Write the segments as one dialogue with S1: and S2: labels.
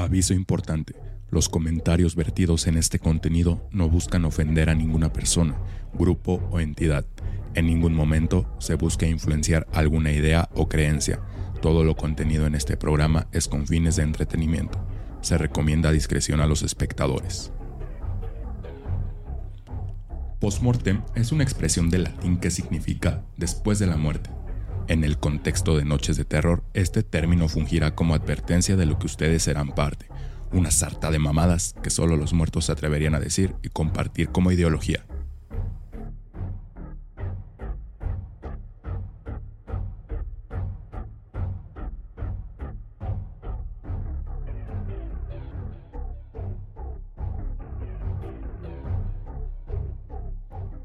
S1: Aviso importante. Los comentarios vertidos en este contenido no buscan ofender a ninguna persona, grupo o entidad. En ningún momento se busca influenciar alguna idea o creencia. Todo lo contenido en este programa es con fines de entretenimiento. Se recomienda discreción a los espectadores. Postmortem es una expresión de latín que significa después de la muerte. En el contexto de Noches de Terror, este término fungirá como advertencia de lo que ustedes serán parte, una sarta de mamadas que solo los muertos se atreverían a decir y compartir como ideología.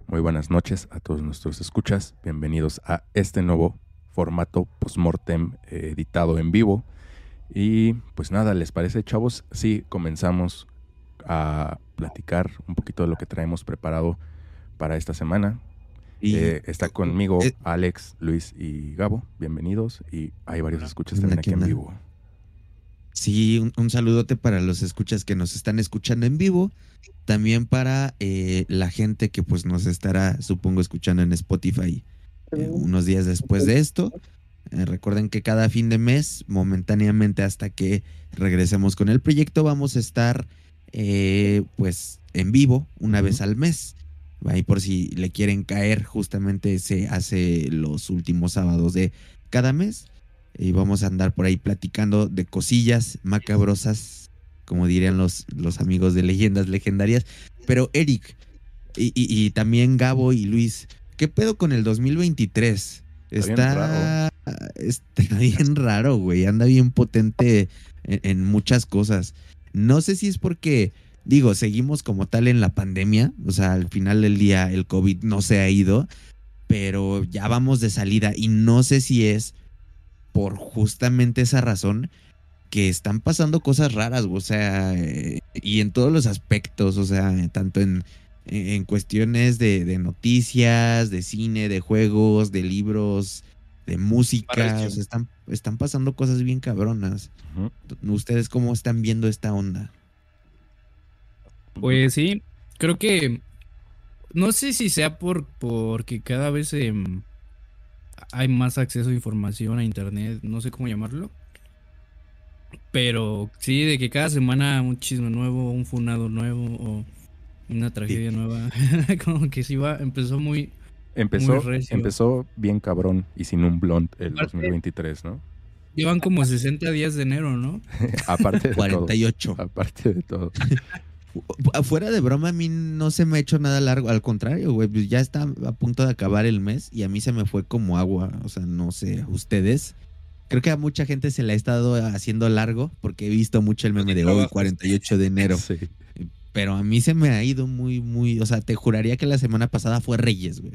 S1: Muy buenas noches a todos nuestros escuchas. Bienvenidos a este nuevo formato postmortem eh, editado en vivo. Y pues nada, ¿les parece, chavos? Sí, comenzamos a platicar un poquito de lo que traemos preparado para esta semana. Y eh, está conmigo eh, Alex, Luis y Gabo. Bienvenidos. Y hay varios escuchas también aquí en vivo.
S2: Sí, un, un, saludote para los escuchas que nos están escuchando en vivo. También para eh, la gente que pues nos estará, supongo, escuchando en Spotify eh, unos días después de esto. Eh, recuerden que cada fin de mes, momentáneamente hasta que regresemos con el proyecto, vamos a estar pues en vivo una vez al mes. Ahí por si le quieren caer, justamente se hace los últimos sábados de cada mes y vamos a andar por ahí platicando de cosillas macabrosas, como dirían los, los amigos de leyendas legendarias. Pero Eric y, también Gabo y Luis, ¿qué pedo con el 2023? Está, está bien raro, güey. Anda bien potente en, en, muchas cosas. No sé si es porque, digo, seguimos como tal en la pandemia. O sea, al final del día el COVID no se ha ido, pero ya vamos de salida. Y no sé si es por justamente esa razón que están pasando cosas raras, o sea, eh, y en todos los aspectos, o sea, tanto en, en cuestiones de, noticias, de cine, de juegos, de libros, de música, o sea, están, están pasando cosas bien cabronas. ¿Ustedes cómo están viendo esta onda?
S3: Pues sí, creo que no sé si sea por porque cada vez se hay más acceso a información a internet, no sé cómo llamarlo. Pero sí, de que cada semana un chisme nuevo, un funado nuevo o una tragedia nueva. Como que sí va, empezó muy.
S1: Empezó, empezó bien cabrón y sin un blunt el 2023, ¿no?
S3: Llevan como 60 días de enero, ¿no?
S1: Aparte de
S2: 48.
S1: Todo. Aparte de todo.
S2: Fuera de broma, a mí no se me ha hecho nada largo. Al contrario, güey, pues ya está a punto de acabar el mes y a mí se me fue como agua. O sea, no sé, ustedes. Creo que a mucha gente se le ha estado haciendo largo porque he visto mucho el meme de hoy, 48 de enero. Pero a mí se me ha ido muy, muy. O sea, te juraría que la semana pasada fue Reyes, güey.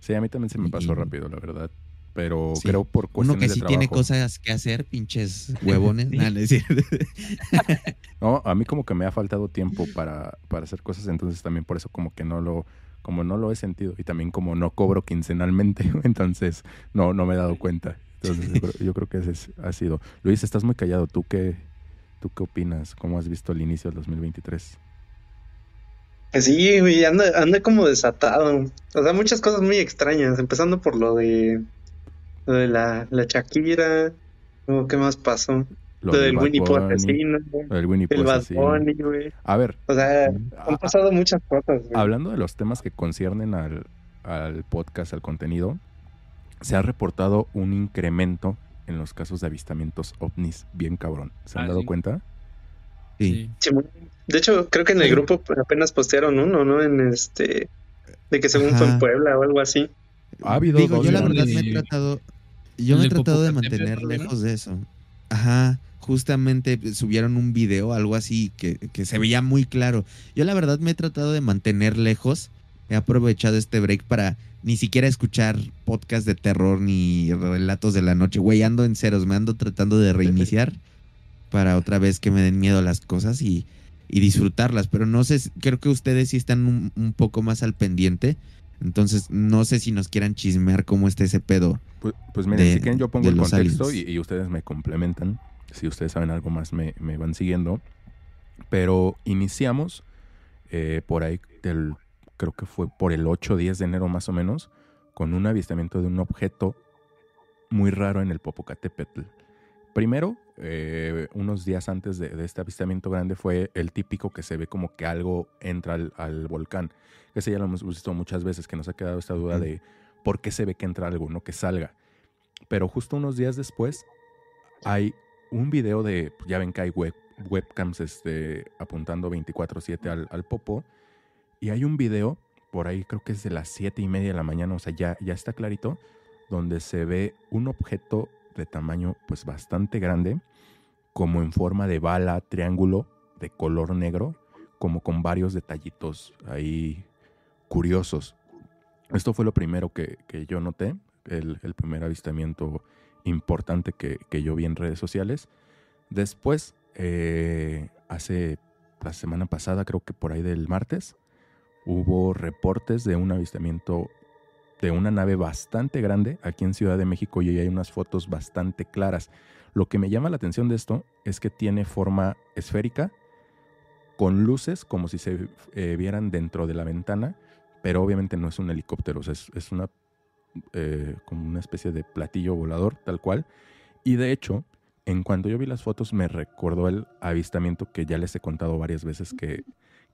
S1: sí, a mí también se me pasó rápido, la verdad pero creo por cuestiones
S2: Uno que sí tiene cosas que hacer, pinches huevones.
S1: no, a mí como que me ha faltado tiempo para, para hacer cosas, entonces también por eso como que no lo como no lo he sentido y también como no cobro quincenalmente, entonces no no me he dado cuenta. Entonces yo creo, que ese ha sido. Luis, estás muy callado. ¿Tú qué tú qué opinas? ¿Cómo has visto el inicio del 2023?
S4: Pues sí, güey, anda, anda como desatado. O sea, muchas cosas muy extrañas, empezando por lo de lo de la, la Shakira, ¿qué más pasó? Lo, del Winnie Pooh asesino.
S1: El Winnie Pooh
S4: asesino. güey.
S1: A ver.
S4: O sea, han pasado muchas cosas, güey.
S1: Hablando de los temas que conciernen al, al podcast, al contenido, se ha reportado un incremento en los casos de avistamientos ovnis bien cabrón. ¿Se han ah, dado cuenta?
S4: Sí. De hecho, creo que en el grupo apenas postearon uno, ¿no? En este... De que según fue en Puebla o algo así.
S2: Ha habido Digo, yo la verdad me he tratado, yo me he tratado de mantener lejos de eso. Ajá, justamente subieron un video, algo así, que, que se veía muy claro. Yo la verdad me he tratado de mantener lejos. He aprovechado este break para ni siquiera escuchar podcast de terror ni relatos de la noche. Güey, ando en ceros, me ando tratando de reiniciar para otra vez que me den miedo las cosas y, y disfrutarlas. Pero no sé, creo que ustedes sí están un, un poco más al pendiente. Entonces, no sé si nos quieran chismear cómo está ese pedo.
S1: Pues, pues miren,
S2: de-
S1: si quieren yo pongo el contexto y, ustedes me complementan. Si ustedes saben algo más, me, me van siguiendo. Pero iniciamos eh, por ahí, del, creo que fue por el 8 o 10 de enero más o menos, con un avistamiento de un objeto muy raro en el Popocatépetl. Primero, eh, unos días antes de, de este avistamiento grande fue el típico que se ve como que algo entra al, al volcán. Ese ya lo hemos visto muchas veces, que nos ha quedado esta duda de por qué se ve que entra algo, no que salga. Pero justo unos días después hay un video de, ya ven que hay web, webcams este, apuntando 24/7 al, al popo, y hay un video, por ahí creo que es de las 7 y media de la mañana, o sea, ya, ya está clarito, donde se ve un objeto de tamaño pues bastante grande, como en forma de bala, triángulo, de color negro, como con varios detallitos ahí curiosos. Esto fue lo primero que, que yo noté, el, primer avistamiento importante que, que yo vi en redes sociales. Después, eh, hace la semana pasada, creo que por ahí del martes, hubo reportes de un avistamiento de una nave bastante grande aquí en Ciudad de México y hay unas fotos bastante claras. Lo que me llama la atención de esto es que tiene forma esférica, con luces como si se eh, vieran dentro de la ventana, pero obviamente no es un helicóptero, es, es una eh, como una especie de platillo volador, tal cual. Y de hecho, en cuanto yo vi las fotos, me recordó el avistamiento que ya les he contado varias veces que,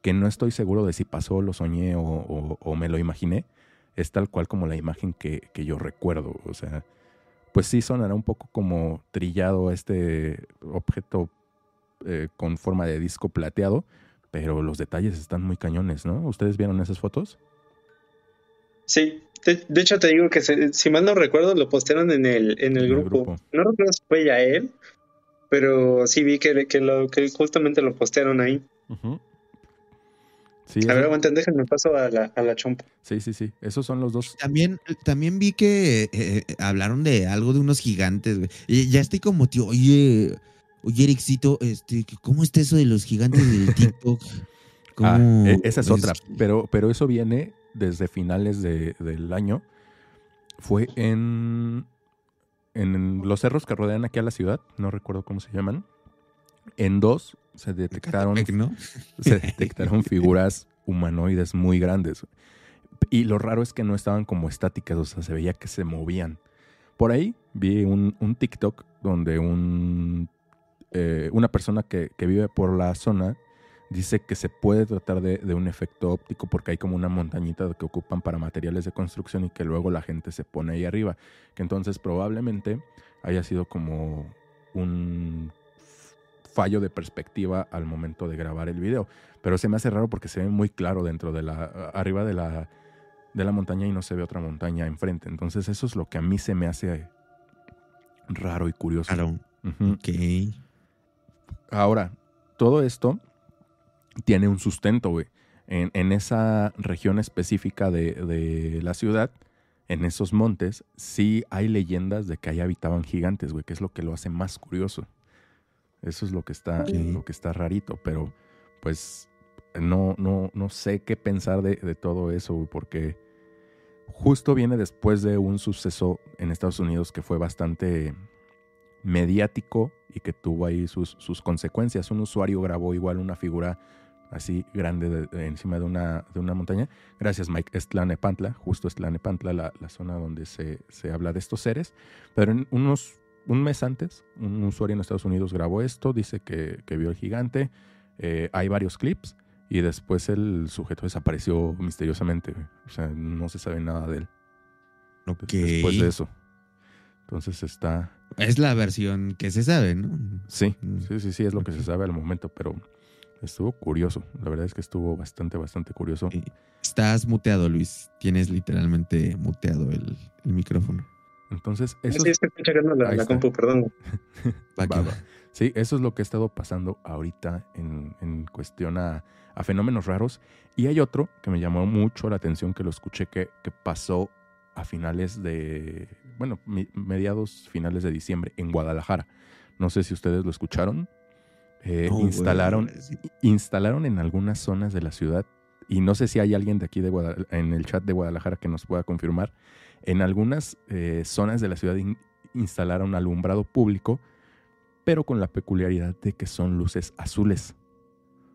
S1: que no estoy seguro de si pasó, lo soñé o me lo imaginé. Es tal cual como la imagen que, que yo recuerdo. O sea, pues sí sonará un poco como trillado este objeto eh, con forma de disco plateado, pero los detalles están muy cañones, ¿no? ¿Ustedes vieron esas fotos?
S4: Sí, de, de hecho te digo que se- si mal no recuerdo lo postearon en el, en el
S1: En el
S4: grupo.
S1: grupo.
S4: No recuerdo si fue ya él, pero sí vi que, que, lo, que justamente lo postearon ahí.
S1: Sí,
S4: A ver, aguanten, déjenme paso a la, a la chompa.
S1: sí, sí, sí. Esos son los dos.
S2: También, también vi que eh, eh, hablaron de algo de unos gigantes, güey. Y ya estoy como, tío, oye, oye, Ericito, este, ¿cómo está eso de los gigantes del TikTok?
S1: Ah,
S2: ¿Cómo
S1: e- esa es
S2: es?
S1: otra. Pero, pero eso viene desde finales de- del año. Fue en, en los cerros que rodean aquí a la ciudad, no recuerdo cómo se llaman. En dos se detectaron, se detectaron figuras humanoides muy grandes. Y lo raro es que no estaban como estáticas, o sea, se veía que se movían. Por ahí vi un, un TikTok donde un, eh, una persona que, que vive por la zona dice que se puede tratar de, de un efecto óptico porque hay como una montañita que ocupan para materiales de construcción y que luego la gente se pone ahí arriba. Que entonces probablemente haya sido como un fallo de perspectiva al momento de grabar el video. Pero se me hace raro porque se ve muy claro dentro de la, arriba de la, de la montaña y no se ve otra montaña enfrente. Entonces eso es lo que a mí se me hace raro y curioso.
S2: Claro.
S1: Ujú.
S2: Ok.
S1: Ahora, todo esto tiene un sustento, güey. En, en esa región específica de, de la ciudad, en esos montes, sí hay leyendas de que ahí habitaban gigantes, güey, que es lo que lo hace más curioso. Eso es lo que está, lo que está rarito, pero pues no, no, no sé qué pensar de, de todo eso, porque justo viene después de un suceso en Estados Unidos que fue bastante mediático y que tuvo ahí sus, sus consecuencias. Un usuario grabó igual una figura así grande de- de encima de una, de una montaña. Gracias, Mike. Es Tlanepantla, justo es Tlanepantla, la, la zona donde se, se habla de estos seres. Pero en unos, un mes antes, un usuario en Estados Unidos grabó esto, dice que, que vio el gigante. Eh, hay varios clips y después el sujeto desapareció misteriosamente. O sea, no se sabe nada de él
S2: Ok.
S1: después de eso. Entonces está...
S2: Es la versión que se sabe, ¿no?
S1: Sí,
S2: Mm.
S1: sí, sí, sí, es lo que se sabe al momento, pero estuvo curioso. La verdad es que estuvo bastante, bastante curioso.
S2: Estás muteado, Luis. Tienes literalmente muteado el, el micrófono.
S1: Entonces, eso
S4: Sí, estoy checando la,
S1: Ahí
S4: la
S1: está.
S4: compu, perdón.
S2: Va que
S1: Va,
S2: va.
S1: va. Sí, eso es lo que ha estado pasando ahorita en, en cuestión a, a fenómenos raros. Y hay otro que me llamó mucho la atención, que lo escuché, que, que pasó a finales de, bueno, mi- mediados finales de diciembre en Guadalajara. No sé si ustedes lo escucharon. Eh,
S2: No,
S1: instalaron,
S2: sí.
S1: instalaron en algunas zonas de la ciudad, y no sé si hay alguien de aquí de Guadal- en el chat de Guadalajara que nos pueda confirmar, en algunas eh, zonas de la ciudad in- instalaron alumbrado público, pero con la peculiaridad de que son luces azules.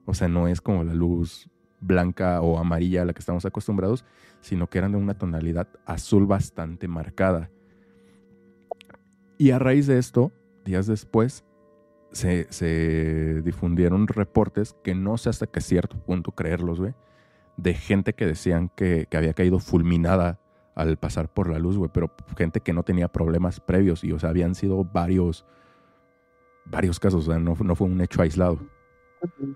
S1: O sea, no es como la luz blanca o amarilla a la que estamos acostumbrados, sino que eran de una tonalidad azul bastante marcada. Y a raíz de esto, días después, se, difundieron reportes que no sé hasta qué cierto punto creerlos, güey, de gente que decían que había caído fulminada al pasar por la luz, güey, pero gente que no tenía problemas previos y, o sea, habían sido varios, varios casos, o sea, no, no fue un hecho aislado.
S2: Ok.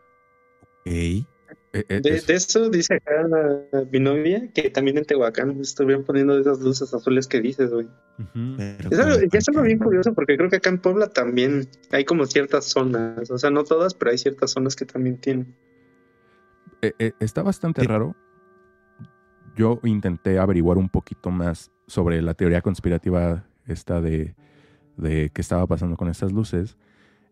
S1: Eh, eh,
S4: De,
S1: es-
S4: de eso dice acá la- mi novia que también en Tehuacán estuvieron poniendo esas luces azules que dices, güey.
S1: Ujú.
S2: Pero
S4: Es algo, es bien curioso porque creo que acá en Puebla también hay como ciertas zonas, o sea, no todas, pero hay ciertas zonas que también tienen.
S1: Eh, eh, está bastante
S2: Sí.
S1: raro. Yo intenté averiguar un poquito más sobre la teoría conspirativa esta de, de qué estaba pasando con estas luces.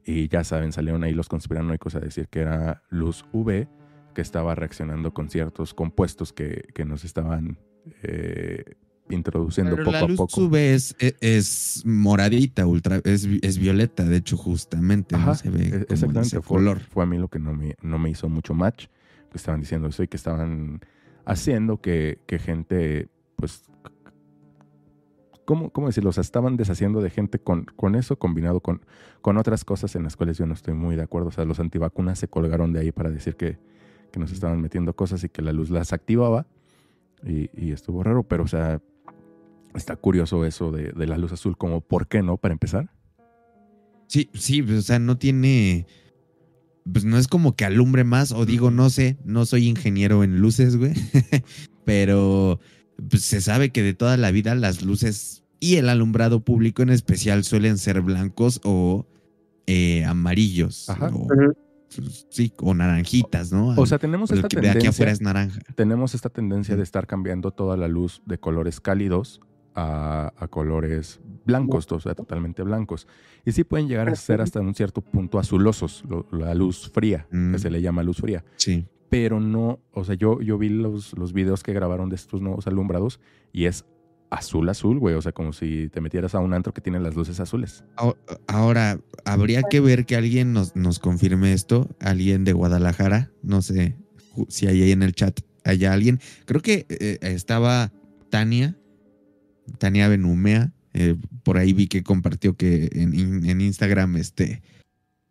S1: Y ya saben, salieron ahí los conspiranoicos a decir que era luz UV que estaba reaccionando con ciertos compuestos que, que nos estaban eh, introduciendo
S2: Pero
S1: poco
S2: la
S1: a
S2: luz
S1: poco.
S2: UV es, es, es moradita, ultra, es, es violeta, de hecho, justamente,
S1: Ajá,
S2: no se ve
S1: e-
S2: como
S1: exactamente.
S2: ese
S1: Fue,
S2: color.
S1: fue a mí lo que no me, no me hizo mucho match. Que estaban diciendo eso y que estaban haciendo que, que gente, pues, ¿cómo, ¿cómo decirlo? O sea, estaban deshaciendo de gente con, con eso combinado con, con otras cosas en las cuales yo no estoy muy de acuerdo. O sea, los antivacunas se colgaron de ahí para decir que, que nos estaban metiendo cosas y que la luz las activaba. Y, y estuvo raro, pero, o sea, está curioso eso de, de la luz azul, como, ¿por qué no? Para empezar.
S2: Sí, sí, pues, o sea, no tiene. Pues no es como que alumbre más, o digo, no sé, no soy ingeniero en luces, güey. Pero pues, se sabe que de toda la vida las luces y el alumbrado público en especial suelen ser blancos o eh, amarillos.
S1: Ajá.
S2: O,
S4: Ujú.
S2: sí, o naranjitas, ¿no?
S1: O sea, tenemos esta
S2: que de aquí afuera
S1: tendencia,
S2: es naranja.
S1: tenemos esta tendencia de estar cambiando toda la luz de colores cálidos a, a colores blancos, o sea, totalmente blancos. Y sí pueden llegar a ser hasta un cierto punto azulosos, lo- la luz fría,
S2: Mm.
S1: que se le llama luz fría.
S2: Sí.
S1: Pero no, o sea, yo, yo vi los, los videos que grabaron de estos nuevos alumbrados y es azul, azul, güey. O sea, como si te metieras a un antro que tiene las luces azules.
S2: Ahora- habría que ver que alguien nos, nos confirme esto, alguien de Guadalajara, no sé si hay ahí en el chat, hay alguien. Creo que eh, estaba Tania, Tania Benumea, eh, por ahí vi que compartió que en, in- en Instagram, este,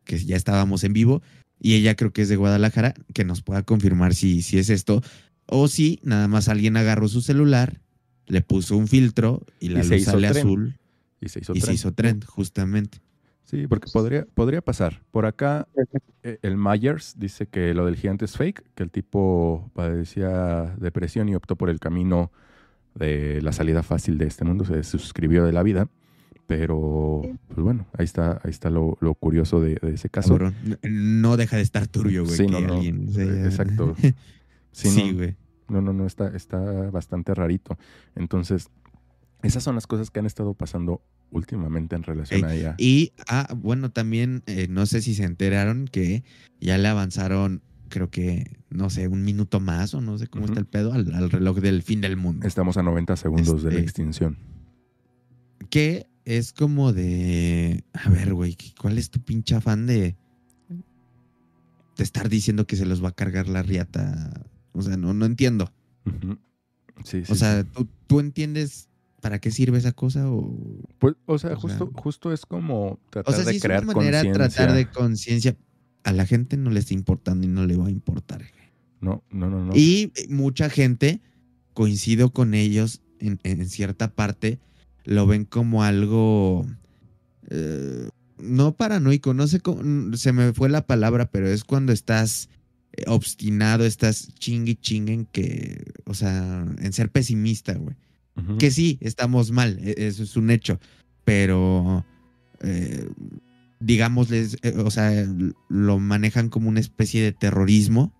S2: que ya estábamos en vivo, y ella creo que es de Guadalajara, que nos pueda confirmar si, si es esto, o si nada más alguien agarró su celular, le puso un filtro y la
S1: Y
S2: luz
S1: hizo
S2: sale
S1: tren.
S2: azul
S1: Y se hizo
S2: y se hizo trend, justamente.
S1: Sí, porque podría, podría pasar. Por acá, eh, el Myers dice que lo del gigante es fake, que el tipo padecía depresión y optó por el camino de la salida fácil de este mundo, se suscribió de la vida. Pero, pues bueno, ahí está, ahí está lo, lo curioso de, de ese caso.
S2: Cabrón. No- No deja de estar turbio, güey.
S1: Sí, no, no.
S2: alguien
S1: Eh, exacto. Sí,
S2: Sí,
S1: no,
S2: güey.
S1: no, no, no, está, está bastante rarito. Entonces, esas son las cosas que han estado pasando últimamente en relación
S2: Ey,
S1: a ella.
S2: Y, ah, bueno, también, eh, no sé si se enteraron que ya le avanzaron, creo que, no sé, un minuto más o no sé cómo está el pedo al, al reloj del fin del mundo.
S1: Estamos a 90 segundos de la
S2: Este-
S1: extinción.
S2: Que es como de, a ver, güey, ¿cuál es tu pinche afán de, de estar diciendo que se los va a cargar la riata? O sea, no, no entiendo.
S1: Sí, sí,
S2: O sea,
S1: sí.
S2: ¿tú, tú entiendes para qué sirve esa cosa o...?
S1: Pues, o sea,
S2: o
S1: justo,
S2: sea-
S1: justo es como
S2: O
S1: tratar
S2: sea,
S1: de
S2: es
S1: crear
S2: una manera tratar de conciencia, a la gente no le está importando y no le va a importar.
S1: No, no, no, no.
S2: Y mucha gente, coincido con ellos en, en cierta parte, lo ven como algo eh, no paranoico, no sé cómo, se me fue la palabra, pero es cuando estás eh, obstinado, estás chingue y chingue en que, o sea, en ser pesimista, güey. Que sí, estamos mal, e- eso es un hecho, pero eh, digámosles, eh, o sea, lo manejan como una especie de terrorismo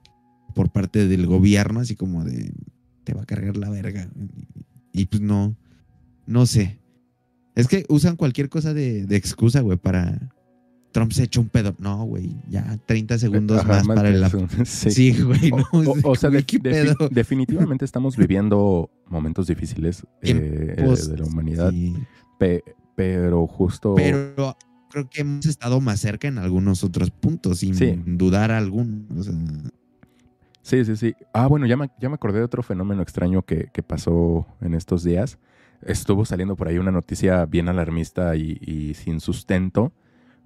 S2: por parte del gobierno, así como de te va a cargar la verga. Y pues no, no sé. Es que usan cualquier cosa de, de excusa, güey, para... Trump se echó un pedo. No, güey, ya 30 segundos
S1: Ajá,
S2: más, para el...
S1: Sí.
S2: Sí, güey, no.
S1: O, o- o sea, de-
S2: ¿qué
S1: defi- definitivamente estamos viviendo momentos difíciles eh, de la humanidad,
S2: sí.
S1: pe- pero justo...
S2: Pero creo que hemos estado más cerca en algunos otros puntos, sin
S1: Sí.
S2: dudar alguno. O sea,
S1: Sí, sí, sí. Ah, bueno, ya me, ya me acordé de otro fenómeno extraño que, que pasó en estos días. Estuvo saliendo por ahí una noticia bien alarmista y, y sin sustento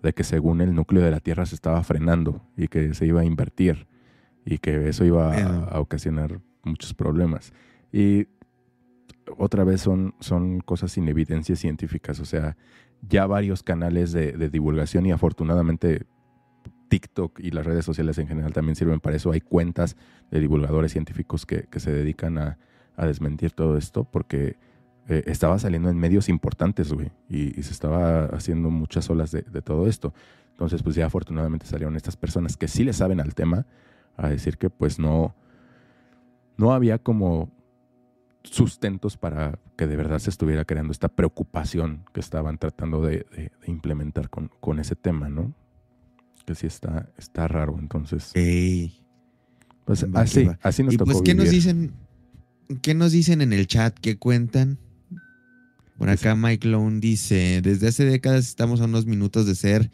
S1: de que según el núcleo de la Tierra se estaba frenando y que se iba a invertir y que eso iba a, a ocasionar muchos problemas. Y otra vez son, son cosas sin evidencias científicas, o sea, ya varios canales de, divulgación y afortunadamente TikTok y las redes sociales en general también sirven para eso. Hay cuentas de divulgadores científicos que, se dedican a, desmentir todo esto porque eh, estaba saliendo en medios importantes, güey, y, y se estaba haciendo muchas olas de, de todo esto. Entonces, pues ya afortunadamente salieron estas personas que sí le saben al tema a decir que pues no, no había como sustentos para que de verdad se estuviera creando esta preocupación que estaban tratando de, de- de implementar con, con ese tema, ¿no? Que sí está, está raro. Entonces,
S2: ey.
S1: pues
S2: va
S1: así,
S2: va.
S1: así nos
S2: Y
S1: tocó
S2: pues, ¿qué nos dicen? ¿Qué nos dicen en el chat? ¿Qué cuentan? Por
S1: Pues-
S2: acá Mike Lone dice, desde hace décadas estamos a unos minutos de ser,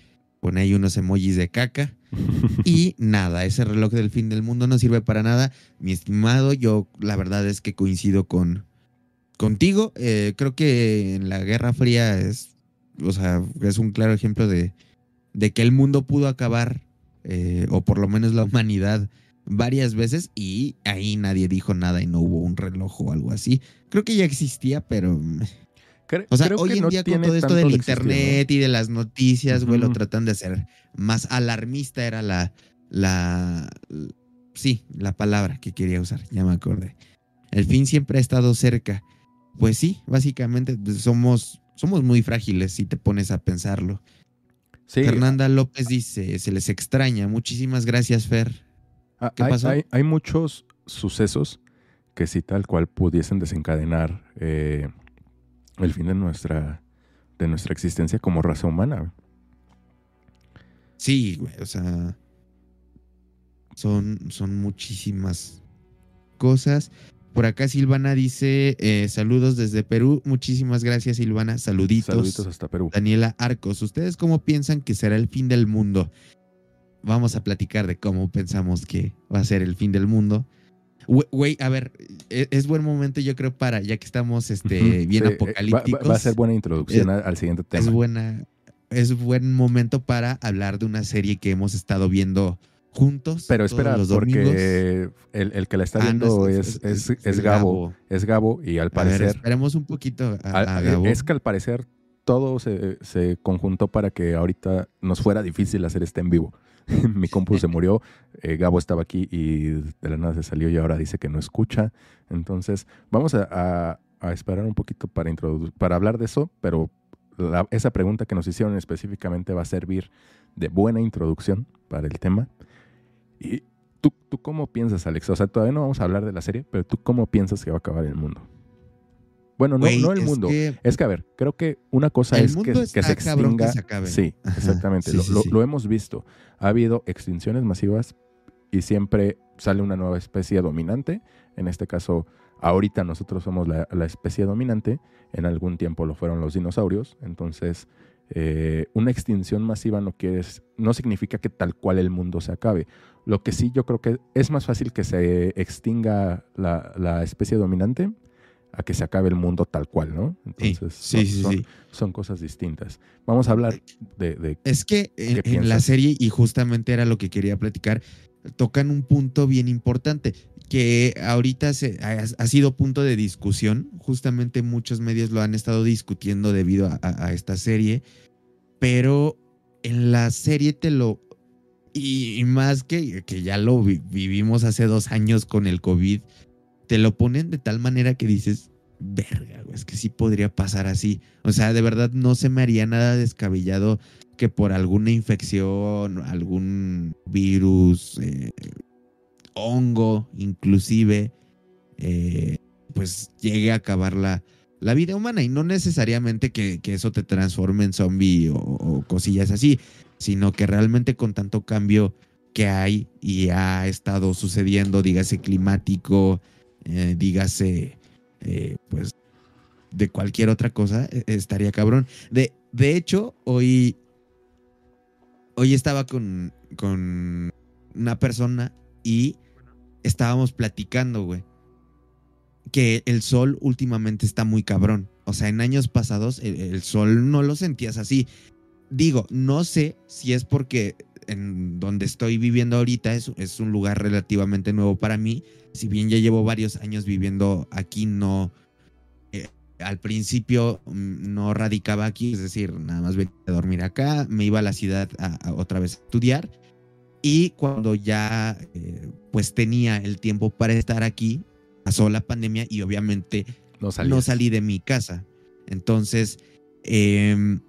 S2: pone ahí unos emojis de caca. Y nada, ese reloj del fin del mundo no sirve para nada. Mi estimado, yo la verdad es que coincido con contigo. Eh, creo que en la Guerra Fría es, o sea, es un claro ejemplo de, de que el mundo pudo acabar, eh, o por lo menos la humanidad, varias veces y ahí nadie dijo nada y no hubo un reloj o algo así. Creo que ya existía, pero...
S1: Cre-
S2: O sea,
S1: creo
S2: hoy
S1: que
S2: en
S1: no
S2: día con todo esto del internet y de las noticias, güey, lo tratan de hacer más alarmista era la, la, sí, la palabra que quería usar, ya me acordé. El fin siempre ha estado cerca. Pues sí, básicamente pues, somos, somos muy frágiles si te pones a pensarlo.
S1: Sí,
S2: Fernanda López dice, se les extraña. Muchísimas gracias, Fer.
S1: Ah,
S2: ¿Qué
S1: hay,
S2: pasó?
S1: Hay, hay muchos sucesos que si tal cual pudiesen desencadenar eh, el fin de nuestra, de nuestra existencia como raza humana.
S2: Sí, güey, o sea, son, son muchísimas cosas. Por acá Silvana dice, eh, saludos desde Perú. Muchísimas gracias, Silvana. Saluditos.
S1: Saluditos hasta Perú.
S2: Daniela Arcos, ¿ustedes cómo piensan que será el fin del mundo? Vamos a platicar de cómo pensamos que va a ser el fin del mundo. Güey, a ver, e- es buen momento yo creo para, ya que estamos este, bien
S1: sí, eh,
S2: apocalípticos.
S1: Va, va a ser buena introducción
S2: Eh,
S1: al, siguiente
S2: es
S1: tema.
S2: buena, es buen momento para hablar de una serie que hemos estado viendo juntos.
S1: Pero espera,
S2: los domingos.
S1: porque el, el que la está
S2: Ah, no,
S1: viendo es, es, es Gabo. Es Gabo y al
S2: A ver,
S1: parecer...
S2: esperemos un poquito a,
S1: al-
S2: a Gabo.
S1: es que al parecer todo se, se conjuntó para que ahorita nos fuera difícil hacer este en vivo. Mi compu se murió, eh, Gabo estaba aquí y de la nada se salió y ahora dice que no escucha. Entonces, vamos a, esperar un poquito para, para hablar de eso, pero la- esa pregunta que nos hicieron específicamente va a servir de buena introducción para el tema. ¿Y tú, tú cómo piensas, Alex? O sea, todavía no vamos a hablar de la serie, pero tú cómo piensas que va a acabar el mundo? Bueno, no, no el
S2: es
S1: mundo.
S2: que
S1: Es que, a ver, creo que una cosa
S2: El
S1: es que, se
S2: que
S1: extinga.
S2: se acabe.
S1: Sí,
S2: Ajá,
S1: exactamente.
S2: sí,
S1: lo,
S2: sí,
S1: lo-
S2: sí.
S1: lo hemos visto. Ha habido extinciones masivas y siempre sale una nueva especie dominante. En este caso, ahorita nosotros somos la, la especie dominante. En algún tiempo lo fueron los dinosaurios. Entonces, eh, una extinción masiva no, quiere, no significa que tal cual el mundo se acabe. Lo que sí yo creo que es más fácil que se extinga la, la especie dominante a que se acabe el mundo tal cual, ¿no? Entonces,
S2: sí,
S1: son-
S2: sí,
S1: son,
S2: sí.
S1: son cosas distintas. Vamos a hablar de, de-
S2: Es que en,
S1: ¿Qué
S2: en la serie, y justamente era lo que quería platicar, tocan un punto bien importante que ahorita se, ha, ha sido punto de discusión. Justamente muchos medios lo han estado discutiendo debido a, a- a esta serie, pero en la serie te lo... Y, y más que, que ya lo vi- vivimos hace dos años con el COVID, te lo ponen de tal manera que dices, verga, güey, es que sí podría pasar así. O sea, de verdad no se me haría nada descabellado que por alguna infección, algún virus, eh, hongo, inclusive, eh, pues llegue a acabar la, la vida humana y no necesariamente que, eso te transforme en zombie o, cosillas así, sino que realmente con tanto cambio que hay y ha estado sucediendo, dígase climático, eh, dígase, eh, pues, de cualquier otra cosa, e, estaría cabrón. De, de hecho, hoy, hoy estaba con, con una persona y estábamos platicando, güey que el sol últimamente está muy cabrón. O sea, en años pasados el, sol no lo sentías así. Digo, no sé si es porque en donde estoy viviendo ahorita es, es un lugar relativamente nuevo para mí. Si bien ya llevo varios años viviendo aquí, no... Eh, al principio mm, no radicaba aquí, es decir, nada más venía a dormir acá, me iba a la ciudad a, otra vez a estudiar. Y cuando ya eh, pues tenía el tiempo para estar aquí, pasó la pandemia y obviamente no, salí de mi casa. Entonces, em,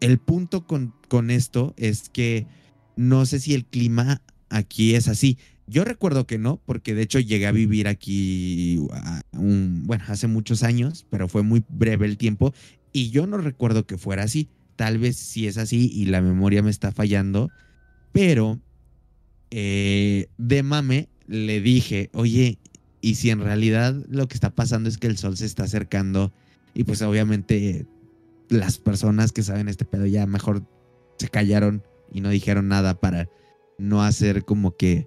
S2: el punto con, con esto es que no sé si el clima aquí es así. Yo recuerdo que no, porque de hecho llegué a vivir aquí un, bueno, hace muchos años, pero fue muy breve el tiempo y yo no recuerdo que fuera así. Tal vez sí es así y la memoria me está fallando, pero eh, de mame le dije, oye, y si en realidad lo que está pasando es que el sol se está acercando y pues obviamente las personas que saben este pedo ya mejor se callaron y no dijeron nada para no hacer como que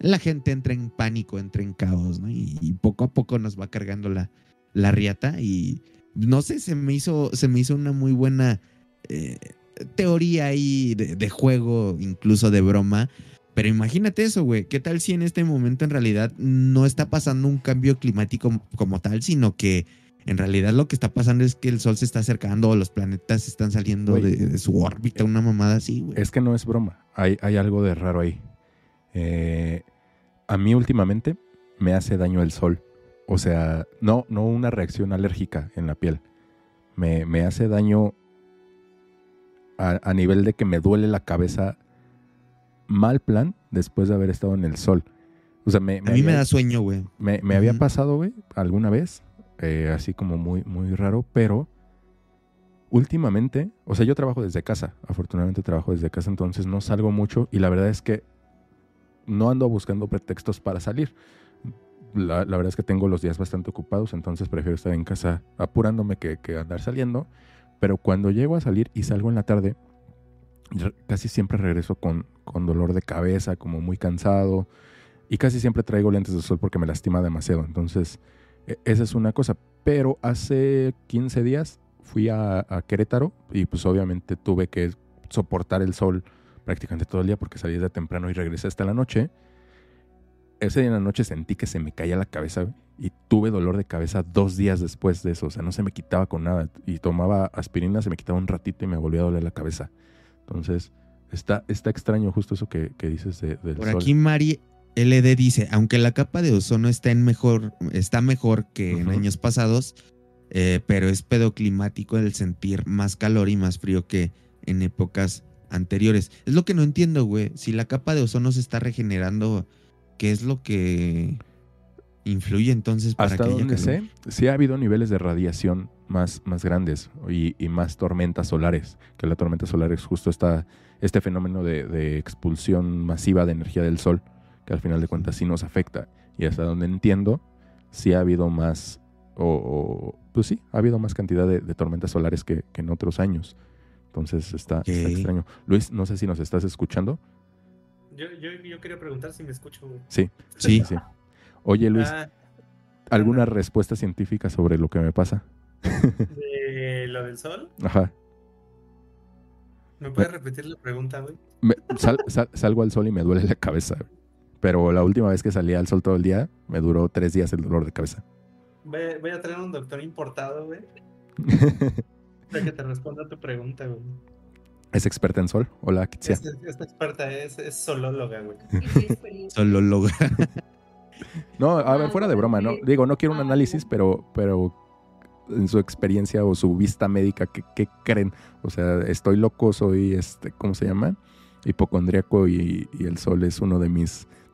S2: la gente entre en pánico, entre en caos, ¿no? Y, poco a poco nos va cargando la, la riata y no sé, se me hizo, se me hizo una muy buena eh, teoría ahí de, de, juego, incluso de broma, pero imagínate eso, güey. ¿Qué tal si en este momento en realidad no está pasando un cambio climático como tal, sino que en realidad lo que está pasando es que el Sol se está acercando o los planetas están saliendo de, su órbita, una mamada así, güey?
S1: Es que no es broma. Hay, hay algo de raro ahí. Eh, a mí últimamente me hace daño el Sol. O sea, no, no una reacción alérgica en la piel. Me, hace daño a, a nivel de que me duele la cabeza mal plan después de haber estado en el sol. O sea, me,
S2: a mí me da sueño, güey.
S1: Me, había pasado, güey, alguna vez, eh, así como muy, muy raro, pero últimamente, o sea, yo trabajo desde casa, afortunadamente trabajo desde casa, entonces no salgo mucho y la verdad es que no ando buscando pretextos para salir. La, verdad es que tengo los días bastante ocupados, entonces prefiero estar en casa apurándome que, que andar saliendo. Pero cuando llego a salir y salgo en la tarde, casi siempre regreso con, con dolor de cabeza, como muy cansado. Y casi siempre traigo lentes de sol porque me lastima demasiado. Entonces, esa es una cosa. Pero hace 15 días fui a, Querétaro y pues obviamente tuve que soportar el sol prácticamente todo el día porque salí de temprano y regresé hasta la noche. Ese día en la noche sentí que se me caía la cabeza y tuve dolor de cabeza dos días después de eso. O sea, no se me quitaba con nada. Y tomaba aspirina, se me quitaba un ratito y me volvía a doler la cabeza. Entonces, está, está extraño justo eso que, dices de, del
S2: Por aquí Mari LD dice, aunque la capa de ozono está, en mejor, está mejor que en años pasados, eh, pero es pedoclimático el sentir más calor y más frío que en épocas anteriores. Es lo que no entiendo, güey. Si la capa de ozono se está regenerando, ¿qué es lo que influye entonces
S1: para Hasta que donde sé, sí ha habido niveles de radiación más, más grandes y, más tormentas solares, que la tormenta solar es justo esta, este fenómeno de, expulsión masiva de energía del sol, que al final de cuentas sí nos afecta. Y hasta donde entiendo, sí ha habido más, o, pues sí, ha habido más cantidad de, tormentas solares que, en otros años. Entonces está, extraño. Luis, no sé si nos estás escuchando.
S5: Yo, yo, quería preguntar si me escucho.
S1: Sí, sí, sí. Oye, Luis, ah, ¿alguna respuesta científica sobre lo que me pasa?
S5: ¿De lo del sol?
S1: Ajá.
S5: ¿Me puedes repetir la pregunta, güey?
S1: salgo al sol y me duele la cabeza. Pero la última vez que salí al sol todo el día, me duró tres días el dolor de cabeza.
S5: Voy, a traer un doctor importado, güey. para que te responda a tu pregunta, güey.
S1: ¿Es experta en sol? Hola,
S5: Kitsia. Es, es experta, es, es solóloga, güey.
S2: solóloga.
S1: No, a ver, fuera de broma, no. Digo, no quiero un análisis, pero, pero en su experiencia o su vista médica, ¿qué, qué creen? O sea, estoy loco, soy, este, ¿cómo se llama? Hipocondriaco y, y el sol es uno de mis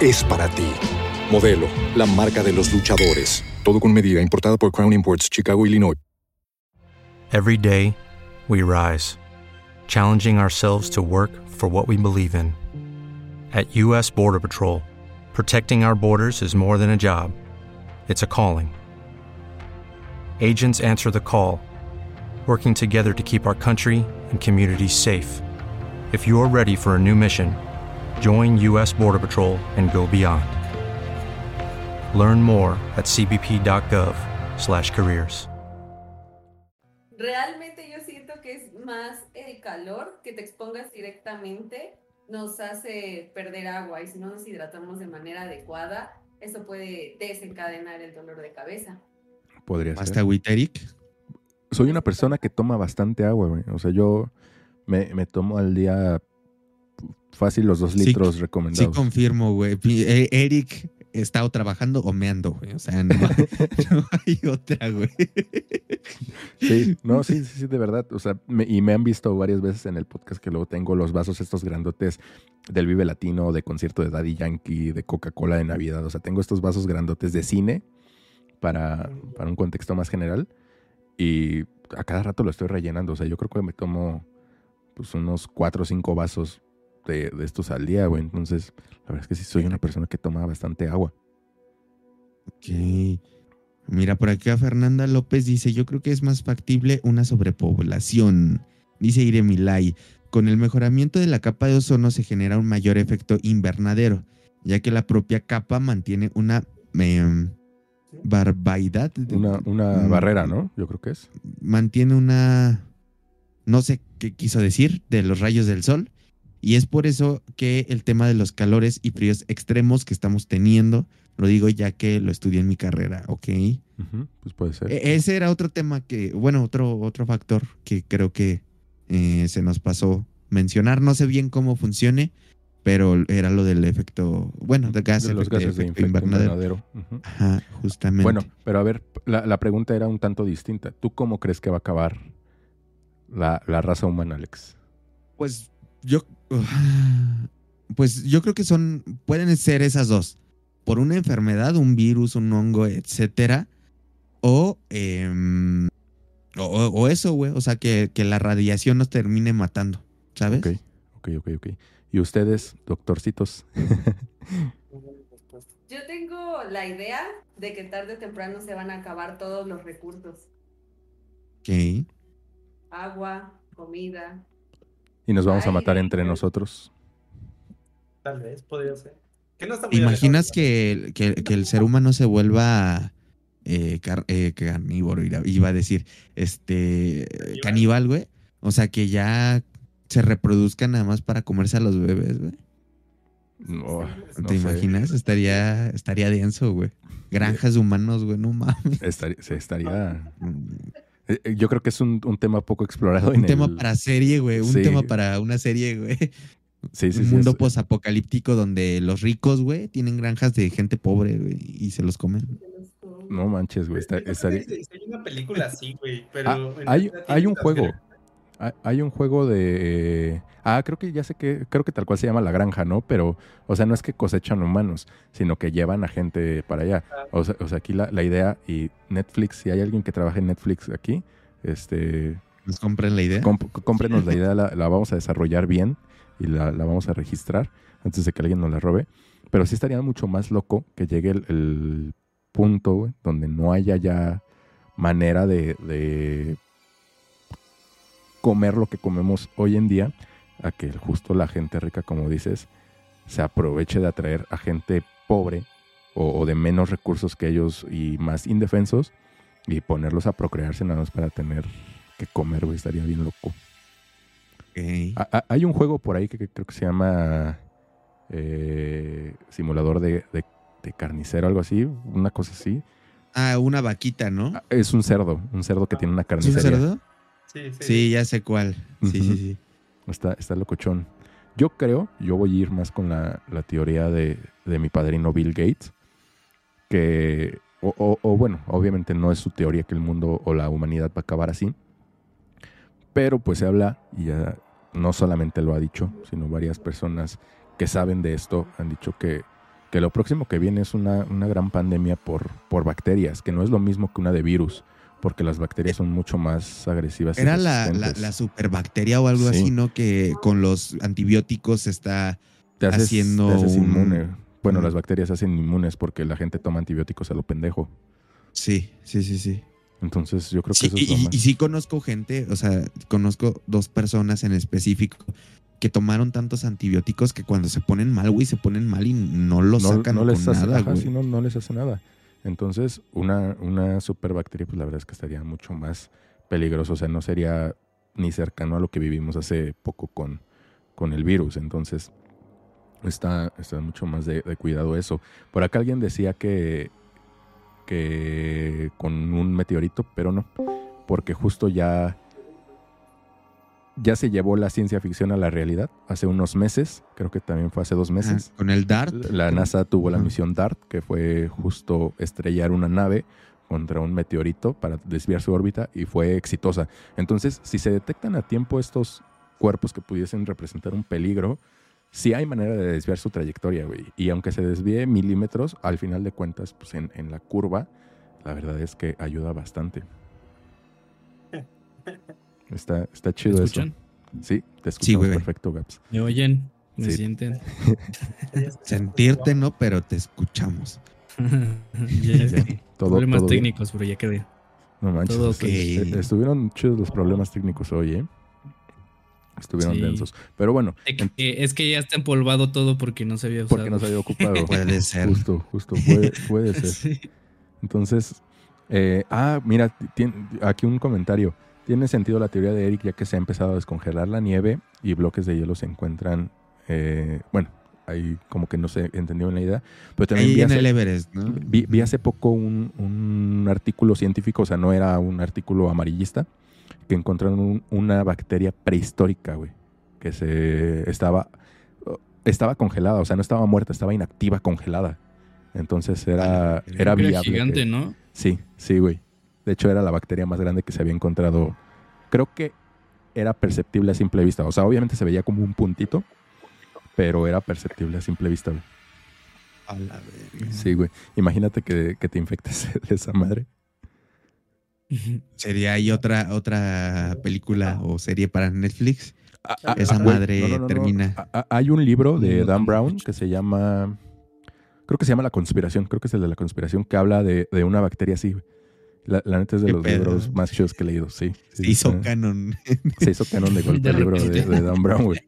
S6: es para ti. Modelo, la marca de los luchadores. Todo con medida, importada por Crown Imports, Chicago, Illinois.
S7: Every day, we rise, challenging ourselves to work for what we believe in. At U.S. Border Patrol, protecting our borders is more than a job, it's a calling. Agents answer the call, working together to keep our country and communities safe. If you are ready for a new mission, join U.S. Border Patrol and go beyond. Learn more at cbp.gov/careers.
S8: Realmente yo siento que es más el calor que te expongas directamente nos hace perder agua y si no nos hidratamos de manera adecuada, eso puede desencadenar el dolor de cabeza.
S1: Podría
S2: ¿Hasta
S1: ser.
S2: agüita, Eric?
S1: Soy una persona que toma bastante agua, güey. O sea, yo me, me tomo al día fácil los dos
S2: Sí,
S1: litros
S2: Sí,
S1: recomendados.
S2: confirmo, güey. Eh, Eric está o trabajando o meando, güey. O sea, no, no hay otra, güey.
S1: Sí, no, sí, sí, sí, de verdad. O sea, me- y me han visto varias veces en el podcast que luego tengo los vasos estos grandotes del Vive Latino, de concierto de Daddy Yankee, de Coca-Cola de Navidad. O sea, tengo estos vasos grandotes de cine para, para un contexto más general. Y a cada rato lo estoy rellenando. O sea, yo creo que me tomo pues unos cuatro o cinco vasos de, de estos al día, güey. Entonces, la verdad es que sí soy una persona que toma bastante agua.
S2: Ok. Mira, por acá Fernanda López dice, yo creo que es más factible una sobrepoblación. Dice Iremilay, con el mejoramiento de la capa de ozono se genera un mayor efecto invernadero, ya que la propia capa mantiene una em, barbaridad. de-
S1: Una, una
S2: Mm.
S1: barrera, ¿no? Yo creo que es.
S2: mantiene una, no sé qué quiso decir, de los rayos del sol. Y es por eso que el tema de los calores y fríos extremos que estamos teniendo, lo digo ya que lo estudié en mi carrera, ¿ok?
S1: Ujú, pues puede ser.
S2: E- Ese era otro tema que, bueno, otro, otro factor que creo que eh, se nos pasó mencionar. No sé bien cómo funcione, pero era lo del efecto, bueno, de gas,
S1: de los gases de
S2: efecto invernadero. Ajá, justamente.
S1: Bueno, pero a ver, la, la pregunta era un tanto distinta. ¿Tú cómo crees que va a acabar la, la raza humana, Alex?
S2: Pues yo. Pues yo creo que son. Pueden ser esas dos. Por una enfermedad, un virus, un hongo, etcétera. O. em, o, o- eso, güey. O sea, que, que la radiación nos termine matando. ¿Sabes?
S1: Ok, ok, ok, ok. ¿Y ustedes, doctorcitos?
S8: Yo tengo la idea de que tarde o temprano se van a acabar todos los recursos.
S2: Ok.
S8: Agua, comida.
S1: Y nos vamos a matar entre nosotros.
S5: Tal vez, podría ser. Que no está
S2: ¿Te
S5: muy
S2: imaginas
S5: alejado.
S2: que, que- que el ser humano se vuelva eh, car- eh, carnívoro? Iba a decir. Este. Caníbal, güey. O sea, que ya se reproduzcan nada más para comerse a los bebés, güey.
S1: No, no
S2: ¿Te
S1: sé.
S2: imaginas? Estaría, estaría denso, güey. Granjas de humanos, güey, no mames.
S1: Estaría, se estaría... eh, eh, Yo creo que es un, un tema poco explorado.
S2: Un
S1: en
S2: tema
S1: el-
S2: para serie, güey. Un
S1: Sí.
S2: tema para una serie, güey.
S1: Sí, sí,
S2: un
S1: sí,
S2: mundo
S1: es-
S2: posapocalíptico donde los ricos, güey, tienen granjas de gente pobre, güey, y se los comen.
S1: No manches, güey. está- estaría-
S5: Hay una película así, güey. Pero
S1: Ah,
S5: en
S1: hay, un juego. Hay- un juego de. Ah, creo que ya sé que. Creo que tal cual se llama La Granja, ¿no? Pero, o sea, no es que cosechan humanos, sino que llevan a gente para allá. O sea, o sea, aquí la, la idea. Y Netflix, si hay alguien que trabaje en Netflix aquí, este.
S2: ¿Nos compran la idea?
S1: comp- cómprenos la idea, la, la vamos a desarrollar bien y la, la vamos a registrar antes de que alguien nos la robe. Pero sí estaría mucho más loco que llegue el, el punto donde no haya ya manera de, de comer lo que comemos hoy en día, a que justo la gente rica, como dices, se aproveche de atraer a gente pobre o, o de menos recursos que ellos y más indefensos y ponerlos a procrearse nada más para tener que comer, güey, estaría bien loco.
S2: Ok.
S1: A- a- hay un juego por ahí que, que creo que se llama eh, Simulador de, de- de carnicero, algo así, una cosa así.
S2: Ah, una vaquita, ¿no?
S1: Ah, Es un cerdo, un cerdo que tiene una
S2: ¿Es un
S1: carnicería.
S2: cerdo?
S5: Sí, sí.
S2: Sí, ya sé cuál. Sí, sí, sí.
S1: Está, está locochón. Yo creo, yo voy a ir más con la, la teoría de, de mi padrino Bill Gates, que, o, o- o bueno, obviamente no es su teoría que el mundo o la humanidad va a acabar así, pero pues se habla, y ya no solamente lo ha dicho, sino varias personas que saben de esto han dicho que, que lo próximo que viene es una, una gran pandemia por, por bacterias, que no es lo mismo que una de virus, porque las bacterias son mucho más agresivas.
S2: Era la, la, la superbacteria o algo
S1: Sí.
S2: así, ¿no? Que con los antibióticos está...
S1: te haces,
S2: haciendo
S1: te haces
S2: un-
S1: inmune. Bueno, las bacterias se hacen inmunes porque la gente toma antibióticos a lo pendejo.
S2: Sí, sí, sí, sí.
S1: Entonces yo creo que
S2: Sí,
S1: eso
S2: y,
S1: es lo
S2: y-
S1: más.
S2: y sí conozco gente, o sea, conozco dos personas en específico que tomaron tantos antibióticos que cuando se ponen mal, güey, se ponen mal y no lo
S1: no,
S2: sacan
S1: no
S2: con
S1: hace
S2: nada,
S1: ajá,
S2: güey.
S1: sí, no, no les hace nada. Entonces, una, una superbacteria, pues la verdad es que estaría mucho más peligroso. O sea, no sería ni cercano a lo que vivimos hace poco con, con el virus. Entonces, está, está mucho más de, de cuidado eso. Por acá alguien decía que, que con un meteorito, pero no. Porque justo ya, ya se llevó la ciencia ficción a la realidad hace unos meses. Creo que también fue hace dos
S2: Ah,
S1: meses.
S2: con el DART.
S1: La NASA tuvo la misión DART, que fue justo estrellar una nave contra un meteorito para desviar su órbita y fue exitosa. Entonces, si se detectan a tiempo estos cuerpos que pudiesen representar un peligro, sí hay manera de desviar su trayectoria, güey. Y aunque se desvíe milímetros, al final de cuentas, pues en, en la curva, la verdad es que ayuda bastante. Está, está
S3: ¿Me
S1: chido eso.
S3: escuchan?
S1: Sí, te escuchamos perfecto, Gaps.
S3: ¿Me oyen? ¿Me
S1: Sí.
S3: sienten?
S2: Sentirte, ¿no? Pero te escuchamos.
S3: Ya,
S1: Ya, todo,
S3: Problemas
S1: todo bien.
S3: técnicos, pero ya quedé.
S1: No manches.
S3: Todo
S1: est-
S2: ok.
S1: est- Estuvieron chidos los problemas técnicos hoy, ¿eh? Estuvieron
S3: Sí.
S1: densos. Pero bueno,
S3: Es que, es que ya está empolvado todo porque no se había usado.
S1: porque no se había ocupado.
S2: Puede ser.
S1: Justo, justo. Puede, puede ser.
S3: Sí.
S1: Entonces, eh, ah, mira, tien- aquí un comentario. Tiene sentido la teoría de Eric ya que se ha empezado a descongelar la nieve y bloques de hielo se encuentran, eh, bueno, ahí como que no se entendió en la idea, pero también
S2: Ahí
S1: vi
S2: en
S1: hace-
S2: el Everest, ¿no?
S1: Vi, vi hace poco un, un artículo científico, o sea, no era un artículo amarillista, que encontraron un- una bacteria prehistórica, güey, que se estaba, estaba congelada, o sea, no estaba muerta, estaba inactiva, congelada. Entonces era,
S2: Ah,
S1: era
S3: Era
S1: viable.
S3: gigante,
S1: que-
S3: ¿no?
S1: Sí, sí, güey. De hecho, era la bacteria más grande que se había encontrado. Creo que era perceptible a simple vista. O sea, obviamente se veía como un puntito, pero era perceptible a simple vista, güey.
S2: A la verga.
S1: Sí, güey. Imagínate que, que te infectes de esa madre.
S2: Sería ahí otra, otra película o serie para Netflix.
S1: Ah,
S2: Esa madre termina.
S1: Hay un libro de Dan Brown que se llama. Creo que se llama La Conspiración. Creo que es el de La Conspiración que habla de, de una bacteria así. güey. La, la neta es de
S2: ¿Qué
S1: los
S2: pedo?
S1: libros más chidos que he leído. Sí. sí,
S2: Se hizo canon.
S1: Se hizo canon de el libro de, Dan Brown, güey.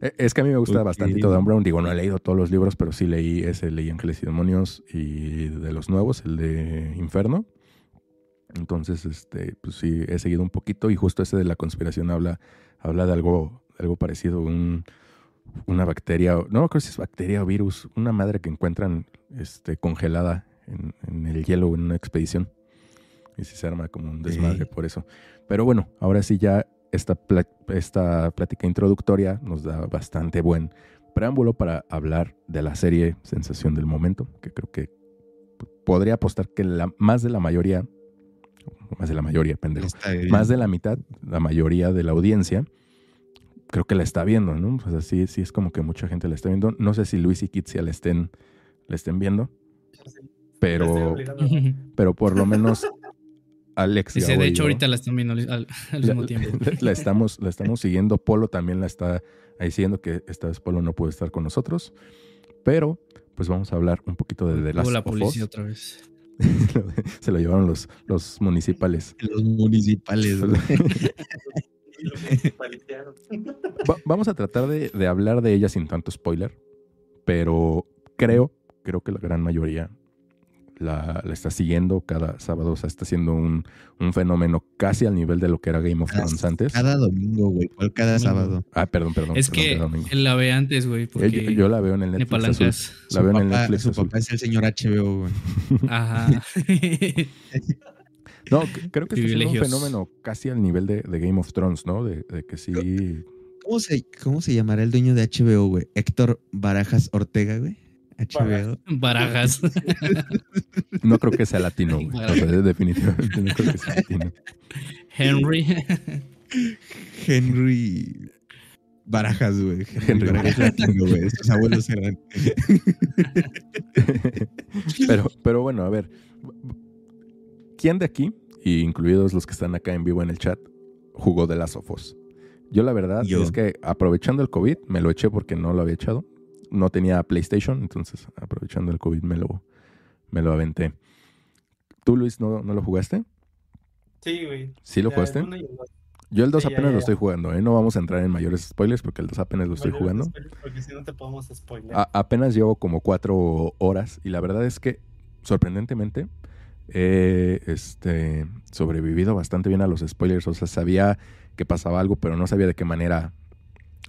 S1: Eh, Es que a mí me gusta
S2: Ok.
S1: bastantito Dan Brown. Digo, no he leído todos los libros, pero sí leí ese, leí Ángeles y Demonios y de los nuevos, el de Inferno. Entonces, este, pues sí, he seguido un poquito y justo ese de la conspiración habla, habla de algo, algo parecido, un, una bacteria, no creo si es bacteria o virus, una madre que encuentran este, congelada en, en el hielo en una expedición. Y sí se arma como un desmadre por eso. Pero bueno, ahora sí ya esta, pla- esta plática introductoria nos da bastante buen preámbulo para hablar de la serie Sensación del Momento, que creo que podría apostar que la, más de la mayoría, más de la mayoría, pendejo, más de la mitad, la mayoría de la audiencia, creo que la está viendo, ¿no? O sea, sí, sí es como que mucha gente la está viendo. No sé si Luis y Kitsia la estén, la estén viendo, pero, pero por lo menos Alex. Gabo
S3: de hecho,
S1: yo
S3: ahorita la están viendo al, al-
S1: la,
S3: mismo tiempo.
S1: la- la estamos, la estamos siguiendo. Polo también la está ahí siguiendo, que esta vez Polo no puede estar con nosotros. Pero, pues vamos a hablar un poquito de The Last
S3: Hubo la
S1: of Us.
S3: policía otra vez.
S1: Se lo llevaron los, los municipales.
S2: Los municipales.
S1: Va- vamos a tratar de, de hablar de ella sin tanto spoiler, pero creo, creo que la gran mayoría la, la está siguiendo cada sábado. O sea, está siendo un, un fenómeno casi al nivel de lo que era Game of Thrones antes.
S2: Cada domingo, güey. ¿Cuál cada
S3: Domingo.
S2: sábado?
S1: Ah, perdón, perdón.
S3: Es
S1: perdón,
S3: que él la ve antes, güey.
S1: Eh,
S3: Porque
S1: yo, yo la veo en el Netflix azul. La veo en el Netflix
S2: su
S1: azul.
S2: papá es el señor HBO, güey.
S3: Ajá.
S1: No, creo que siendo un fenómeno casi al nivel de, de Game of Thrones, ¿no? De, de que sí.
S2: ¿Cómo se, ¿Cómo se llamará el dueño de HBO, güey? Héctor Barajas Ortega, güey. HBO.
S3: Barajas.
S1: No creo que sea latino, güey. O
S3: Barajas.
S1: sea, definitivamente no creo que sea latino.
S3: Henry.
S2: Henry Barajas, güey.
S1: Henry
S2: Barajas latino, güey. Sus abuelos eran.
S1: pero, pero bueno, a ver. ¿Quién de aquí, y incluidos los que están acá en vivo en el chat, jugó de Last of Us? Yo la verdad
S2: Yo.
S1: es que aprovechando el COVID, me lo eché porque no lo había echado. No tenía PlayStation, entonces aprovechando el COVID me lo, me lo aventé. ¿Tú, Luis, no, no lo jugaste?
S5: Sí, güey.
S1: ¿Sí lo
S5: Ya,
S1: jugaste?
S5: el.
S1: Yo el 2
S5: Sí, ya,
S1: apenas
S5: ya,
S1: lo estoy jugando, ¿eh? No vamos a entrar en mayores spoilers porque el 2 apenas lo estoy jugando.
S5: Porque si no te podemos spoiler.
S1: A- apenas llevo como cuatro horas y la verdad es que sorprendentemente he este, sobrevivido bastante bien a los spoilers. O sea, sabía que pasaba algo, pero no sabía de qué manera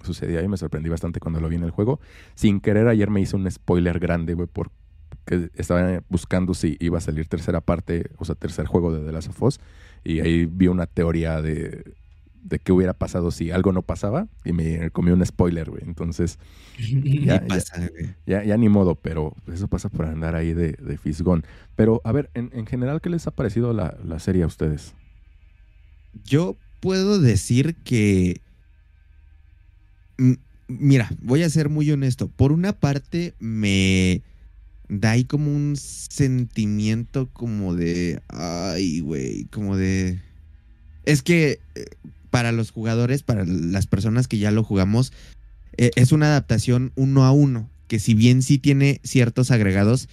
S1: sucedía y me sorprendí bastante cuando lo vi en el juego. Sin querer, ayer me hice un spoiler grande, güey, porque estaba buscando si iba a salir tercera parte, o sea, tercer juego de The Last of Us. Y ahí vi una teoría de, de qué hubiera pasado si algo no pasaba y me comí un spoiler, güey. Entonces, Ya,
S2: ¿Qué pasa, güey?
S1: ya, ya ni modo, pero eso pasa por andar ahí de, de fisgón. Pero, a ver, en, en general, ¿qué les ha parecido la, la serie a ustedes?
S2: Yo puedo decir que. Mira, voy a ser muy honesto. Por una parte, me da ahí como un sentimiento como de. Ay, güey, como de. Es que eh, para los jugadores, para las personas que ya lo jugamos, eh, es una adaptación uno a uno. Que si bien sí tiene ciertos agregados,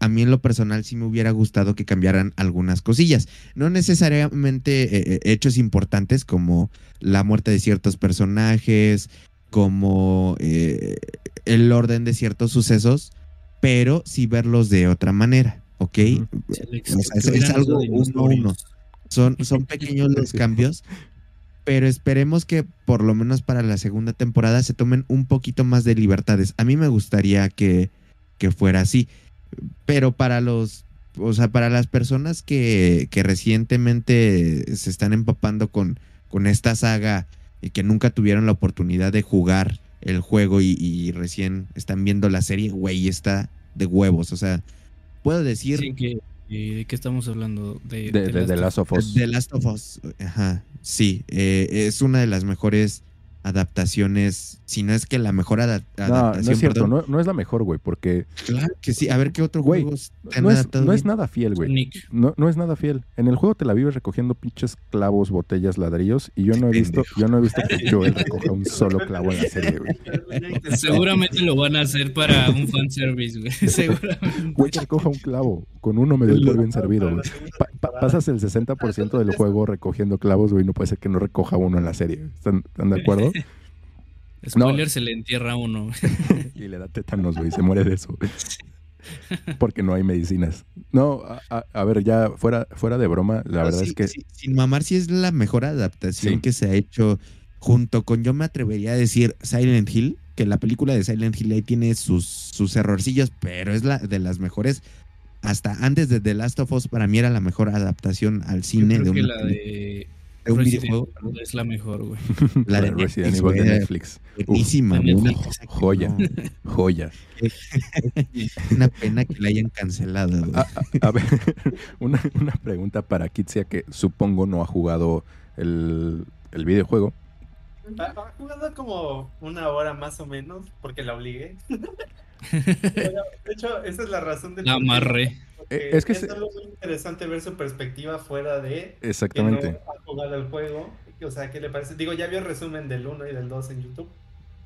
S2: a mí en lo personal sí me hubiera gustado que cambiaran algunas cosillas no necesariamente eh, eh, hechos importantes como la muerte de ciertos personajes, como eh, el orden de ciertos sucesos, pero sí verlos de otra manera, ¿ok? O sea, es, es algo uno a uno. Son, son pequeños los cambios, pero esperemos que por lo menos para la segunda temporada se tomen un poquito más de libertades. A mí me gustaría que, que fuera así, pero para los, o sea, para las personas que, que recientemente se están empapando con, con esta saga y que nunca tuvieron la oportunidad de jugar el juego y, y recién están viendo la serie, güey, está de huevos. O sea, puedo decir
S3: Sí, que- eh, ¿De qué estamos hablando? De,
S1: De, de, de Last of Us.
S2: The Last of Us. Ajá, sí, eh, es una de las mejores adaptaciones, si no es que la mejor adaptación.
S1: no es cierto,
S2: perdón.
S1: no, no es la mejor, güey, porque
S2: Claro que sí. A ver qué otro
S1: Güey,
S2: juego te han
S1: no es,
S2: adaptado
S1: no es
S2: bien?
S1: nada fiel, güey. No, no es nada fiel. En el juego te la vives recogiendo pinches clavos, botellas, ladrillos y yo no he visto, yo no he visto que Joel recoja un solo clavo en la serie, güey.
S3: Seguramente lo van a hacer para un fanservice, güey. Seguramente.
S1: Güey, que recoja un clavo. Con uno me doy por bien servido, güey. Pa- pa- pasas el 60% del juego recogiendo clavos, güey. No puede ser que no recoja uno en la serie. ¿Están, están de acuerdo?
S3: Spoiler se le entierra a uno.
S1: Y le da tétanos, güey. Se muere de eso. Porque no hay medicinas. No, a, ver, ya fuera, fuera de broma, la
S2: No,
S1: verdad
S2: sí,
S1: es que
S2: sí, sin mamar, sí es la mejor adaptación
S1: Sí.
S2: que se ha hecho junto con, yo me atrevería a decir, Silent Hill, que la película de Silent Hill ahí tiene sus, sus errorcillos, pero es la de las mejores. Hasta antes de The Last of Us, para mí era la mejor adaptación al
S3: Yo
S2: cine
S3: creo
S2: de,
S3: que
S2: una
S3: la de
S2: de un
S3: Resident
S2: videojuego.
S3: Evil es la mejor, güey.
S2: La de
S1: Resident
S2: Netflix,
S1: Evil de Netflix.
S2: Buenísima,
S3: de
S2: una
S1: Joya. Joya.
S2: una pena que la hayan cancelado. güey.
S1: A, a- a ver, una, una pregunta para Kitsia que supongo no ha jugado el, el videojuego.
S5: Ha, ha jugado como una hora más o menos, porque la obligué. Pero, de hecho, esa es la razón del
S3: La amarré.
S5: Porque
S1: Eh, es que
S5: es
S1: se-
S5: algo muy interesante ver su perspectiva fuera de que no
S1: Exactamente.
S5: ha jugado el juego. O sea, ¿qué le parece? Digo, ya vio el resumen del 1 y del 2 en YouTube.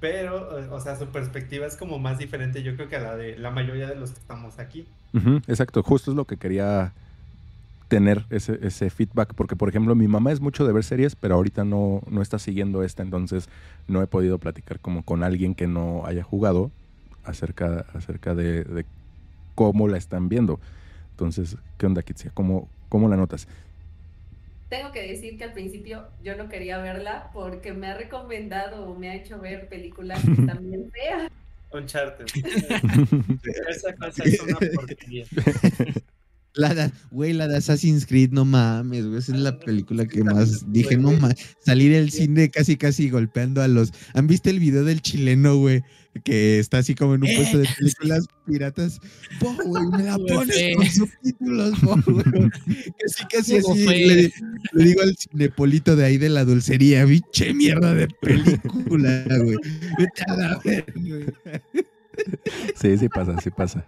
S5: Pero, eh, o sea, su perspectiva es como más diferente, yo creo que a la de la mayoría de los que estamos aquí.
S1: Exacto, justo es lo que quería tener ese, ese feedback, porque por ejemplo mi mamá es mucho de ver series, pero ahorita no, no está siguiendo esta, entonces no he podido platicar como con alguien que no haya jugado acerca, acerca de, de cómo la están viendo. Entonces, ¿qué onda, Kitsia? ¿Cómo, cómo la notas?
S8: Tengo que decir que al principio yo no quería verla porque me ha recomendado o me ha hecho ver películas que también feas.
S5: Uncharted. Esa cosa es una porquería.
S2: La de, güey, la de Assassin's Creed, no mames, güey. Esa es la película que más dije, no mames. Salir del cine casi, casi golpeando a los. ¿Han visto el video del chileno, güey? Que está así como en un puesto de películas piratas. Po, güey, me la pones con subtítulos, po, güey. Casi, casi así. Le, le digo al cinepolito de ahí de la dulcería, biche mierda de película, güey. Vete a la verga, güey.
S1: Sí, sí pasa, sí pasa.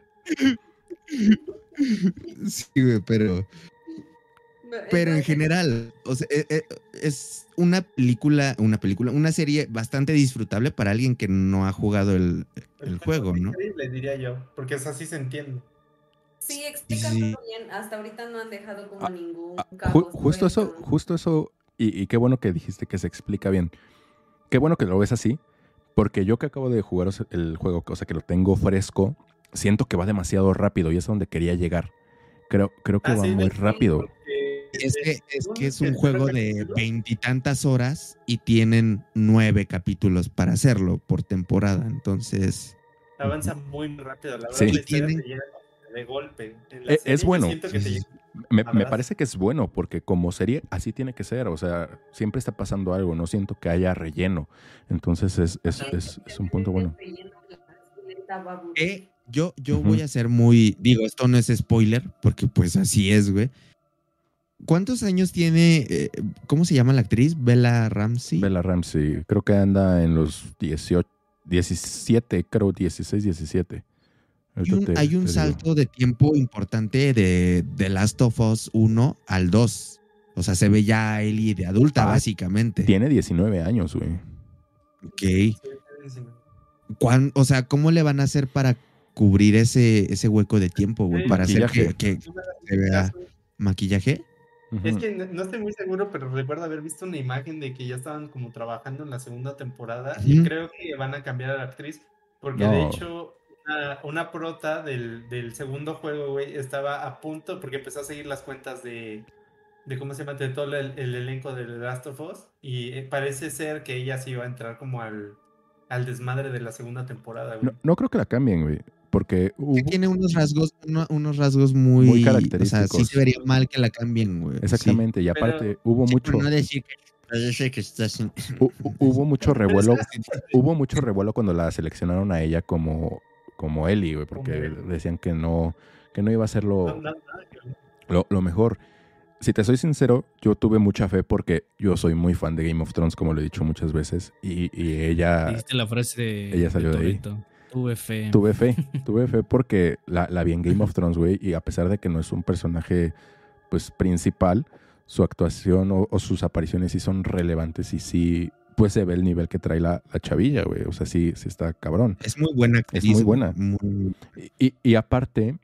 S2: Sí, güey, pero. Pero en general, o sea, eh, eh, es una película, una película, una serie bastante disfrutable para alguien que no ha jugado el, el juego, ¿no?
S5: Increíble, diría yo, porque es así se entiende.
S8: Sí, explica
S2: Sí.
S8: todo bien. Hasta ahorita no han dejado como
S1: Ah,
S8: ningún
S1: Ah,
S8: cabo
S1: ju- justo eso, justo eso, y, y qué bueno que dijiste que se explica bien. Qué bueno que lo ves así, porque yo que acabo de jugar el juego, o sea que lo tengo fresco, siento que va demasiado rápido y es a donde quería llegar. Creo, creo que
S5: Ah,
S1: va
S5: sí,
S1: muy
S5: sí,
S1: rápido.
S2: Es que, es que es un juego de veintitantas horas y tienen nueve capítulos para hacerlo por temporada. Entonces,
S5: Avanza muy rápido, la verdad.
S1: Sí.
S5: La historia
S2: Tienen-
S5: te llega de golpe. En la
S1: E- Es
S5: serie
S1: bueno.
S5: que
S1: Me, me parece que es bueno, porque como serie así tiene que ser, o sea, siempre está pasando algo, no siento que haya relleno. Entonces es, es, es, es un punto bueno.
S2: eh, yo, yo voy a ser muy. Digo, esto no es spoiler, porque pues así es, güey. ¿Cuántos años tiene. eh, ¿Cómo se llama la actriz? Bella Ramsey.
S1: Bella Ramsey, creo que anda en los 18, 17, creo 16, 17.
S2: Hay un,
S1: te-
S2: hay un
S1: te digo.
S2: salto de tiempo importante de, de Last of Us 1 al 2. O sea, se ve ya Ellie de adulta,
S1: Ah,
S2: básicamente.
S1: Tiene 19 años, güey.
S2: Ok. ¿Cuán- o sea, ¿cómo le van a hacer para cubrir ese, ese hueco de tiempo, güey? Para hacer que se vea maquillaje.
S5: Es que no no estoy muy seguro, pero recuerdo haber visto una imagen de que ya estaban como trabajando en la segunda temporada y creo que van a cambiar a la actriz porque de hecho una, una prota del, del segundo juego, güey, estaba a punto porque empezó a seguir las cuentas de, de cómo se llama, de todo el, el elenco de The Last of Us y eh, parece ser que ella sí iba a entrar como al, al desmadre de la segunda temporada, güey.
S1: No, no creo que la cambien, güey. Porque hubo,
S2: Que tiene unos rasgos, uno- unos rasgos muy,
S1: Muy
S2: O sea,
S1: característicos.
S2: sí se vería mal que la cambien, güey. sí.
S1: exactamente, y
S5: Pero-
S1: aparte hubo
S2: Sí,
S1: mucho,
S2: no decir que parece que está sin-
S1: hu- hubo mucho revuelo, hubo mucho revuelo cuando la seleccionaron a ella como, como Ellie, güey, porque decían que no, que no iba a ser lo, lo, lo mejor. Si te soy sincero, yo tuve mucha fe porque yo soy muy fan de Game of Thrones, como lo he dicho muchas veces, y, y ella,
S3: Dijiste la frase de.
S1: Ella salió de ahí.
S3: Tuve fe.
S1: tuve fe, tuve fe porque la, la vi en Game of Thrones, güey, y a pesar de que no es un personaje, pues, principal, su actuación o, o sus apariciones sí son relevantes y sí, pues, se ve el nivel que trae la, la chavilla, güey, o sea, sí, sí está cabrón.
S2: Es muy buena actriz.
S1: muy
S2: güey,
S1: buena.
S2: muy-
S1: Y, y- y aparte,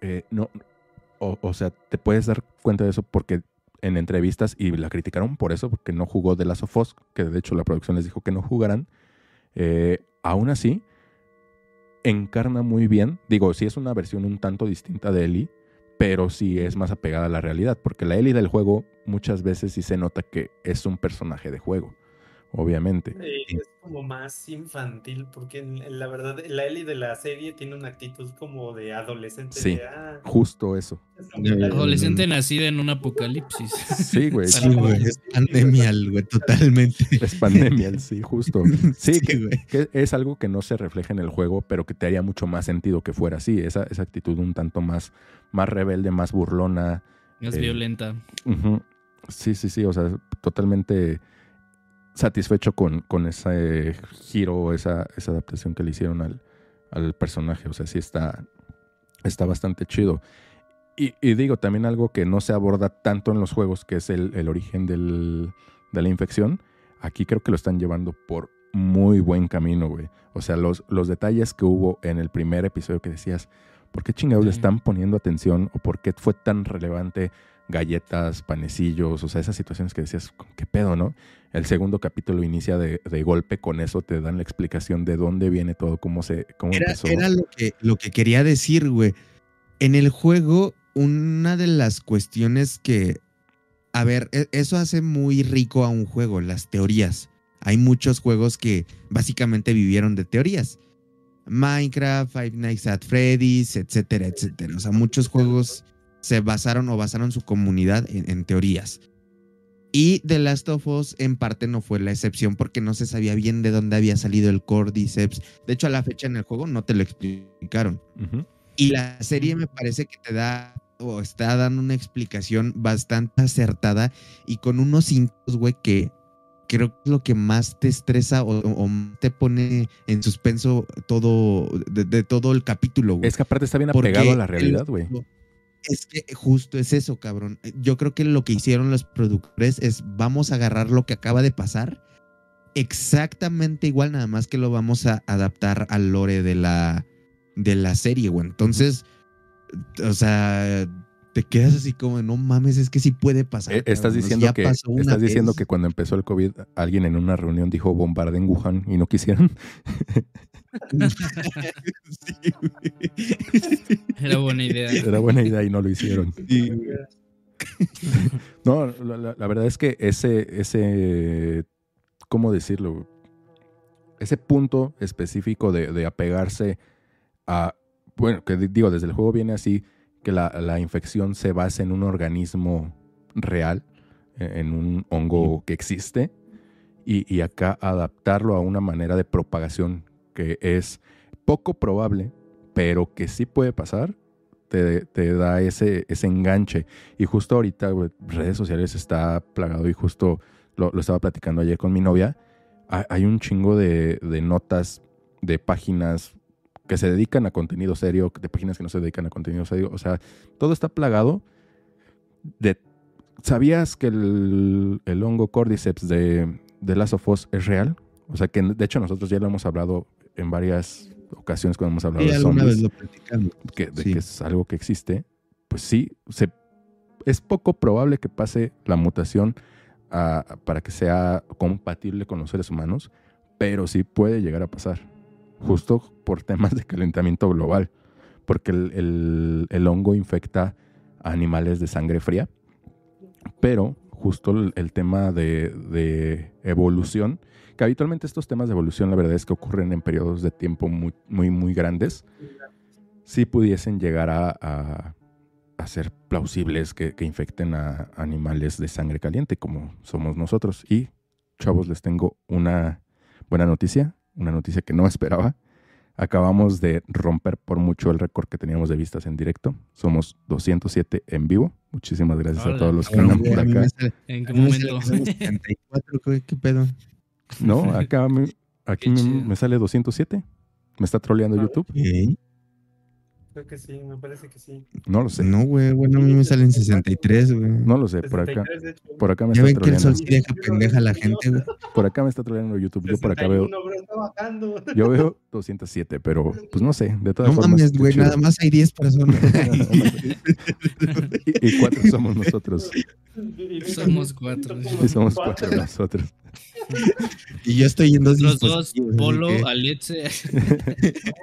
S1: eh, no, o, o sea, te puedes dar cuenta de eso porque en entrevistas, y la criticaron por eso, porque no jugó de Last of Us, que de hecho la producción les dijo que no jugaran, eh, aún así, encarna muy bien, digo, sí es una versión un tanto distinta de Ellie, pero sí es más apegada a la realidad, porque la Ellie del juego muchas veces sí se nota que es un personaje de juego, obviamente.
S5: Eh, es como más infantil, porque en- en la verdad la Ellie de la serie tiene una actitud como de adolescente.
S1: Sí.
S5: de, ah,
S1: Justo eso.
S5: es
S2: ya,
S3: Adolescente nacida en un apocalipsis.
S1: Sí, güey.
S2: Sí, güey, es pandemial, güey, totalmente.
S1: Es pandemia, sí, justo. Sí,
S2: Sí,
S1: que, es algo que no se refleja en el juego, pero que te haría mucho más sentido que fuera así. Esa, esa actitud un tanto más, más rebelde, más burlona.
S3: Más
S1: Eh,
S3: violenta.
S1: Sí, sí, sí. O sea, totalmente satisfecho con, con ese giro, esa, esa adaptación que le hicieron al, al personaje. O sea, sí está, está bastante chido. Y, y digo, también algo que no se aborda tanto en los juegos, que es el, el origen del- de la infección. Aquí creo que lo están llevando por muy buen camino, güey. O sea, los, los detalles que hubo en el primer episodio que decías, ¿por qué chingados le están poniendo atención? ¿O por qué fue tan relevante galletas, panecillos? O sea, esas situaciones que decías, ¿qué pedo, no? El segundo capítulo inicia de, de golpe, con eso te dan la explicación de dónde viene todo, cómo se cómo
S2: Era,
S1: empezó.
S2: era lo, que, lo que quería decir, güey. En el juego, una de las cuestiones que, a ver, e- eso hace muy rico a un juego, las teorías. Hay muchos juegos que básicamente vivieron de teorías. Minecraft, Five Nights at Freddy's, etcétera, etcétera. O sea, muchos juegos se basaron o basaron su comunidad en, en teorías. Y The Last of Us en parte no fue la excepción porque no se sabía bien de dónde había salido el Cordyceps. De hecho, a la fecha en el juego no te lo explicaron. Y la serie me parece que te da o está dando una explicación bastante acertada y con unos cintos, güey, que creo que es lo que más te estresa o, o te pone en suspenso todo de, de todo el capítulo, güey.
S1: Es que aparte está bien
S2: Porque
S1: apegado a la realidad, güey.
S2: Es que justo es eso, cabrón. Yo creo que lo que hicieron los productores es vamos a agarrar lo que acaba de pasar exactamente igual, nada más que lo vamos a adaptar al lore de la, de la serie, güey. Entonces, o sea, te quedas así como, no mames, es que sí puede pasar.
S1: Eh, Estás diciendo
S2: ya
S1: que
S2: pasó una
S1: estás diciendo
S2: vez.
S1: que cuando empezó el COVID alguien en una reunión dijo bombarden Wuhan y no quisieron.
S2: Sí.
S3: Era buena idea.
S1: Era buena idea y no lo hicieron.
S2: Sí.
S1: No, la, la- la verdad es que ese, ese, ¿cómo decirlo? Ese punto específico de, de apegarse a, bueno, que di- digo, desde el juego viene así, que la, la infección se basa en un organismo real, eh, en un hongo que existe, y, y acá adaptarlo a una manera de propagación que es poco probable, pero que sí puede pasar, te, te da ese, ese enganche. Y justo ahorita, redes sociales está plagado y justo lo, lo estaba platicando ayer con mi novia. Hay, un chingo de, de notas de páginas que se dedican a contenido serio, de páginas que no se dedican a contenido serio. O sea, todo está plagado. ¿Sabías que el, el hongo Cordyceps de, de Last of Us es real? O sea, que de hecho nosotros ya lo hemos hablado en varias ocasiones cuando hemos hablado
S2: Sí,
S1: de zombies
S2: vez lo platicamos.
S1: que, de
S2: Sí.
S1: que es algo que existe, pues sí, se, es poco probable que pase la mutación a- para que sea compatible con los seres humanos, pero sí puede llegar a pasar, justo por temas de calentamiento global, porque el, el- el hongo infecta a animales de sangre fría, pero justo el, el tema de, de evolución, que habitualmente estos temas de evolución la verdad es que ocurren en periodos de tiempo muy, muy, muy grandes, sí pudiesen llegar a, a- a ser plausibles que, que infecten a animales de sangre caliente como somos nosotros. Y chavos, les tengo una buena noticia, una noticia que no esperaba. Acabamos de romper por mucho el récord que teníamos de vistas en directo. Somos 207 en vivo. Muchísimas gracias a todos los que andan por acá.
S3: ¿En qué momento?
S2: que somos 74, güey, ¿qué pedo?
S1: No, acá me, aquí me, me sale 207. Me está troleando YouTube.
S2: ¿Qué?
S5: Creo que sí, me parece que sí.
S1: No lo sé.
S2: No, güey, bueno, a mí me salen 63, güey.
S1: No lo sé. Por acá,
S5: 63, de hecho.
S1: por acá me
S2: Ya
S1: está
S2: ven que el
S1: troleando.
S2: sol sí deja pendeja a la gente, güey.
S1: Por acá me está troleando YouTube. Yo por acá veo
S5: 61, bro, está bajando.
S1: Yo veo 207, pero pues no sé, de todas
S2: No
S1: formas.
S2: mames, güey, nada más hay 10 personas.
S1: Y, y cuatro somos nosotros.
S3: Somos cuatro.
S1: Y somos cuatro nosotros.
S2: y yo estoy en dos
S3: Los dos, Polo,
S2: que-
S3: Alexe.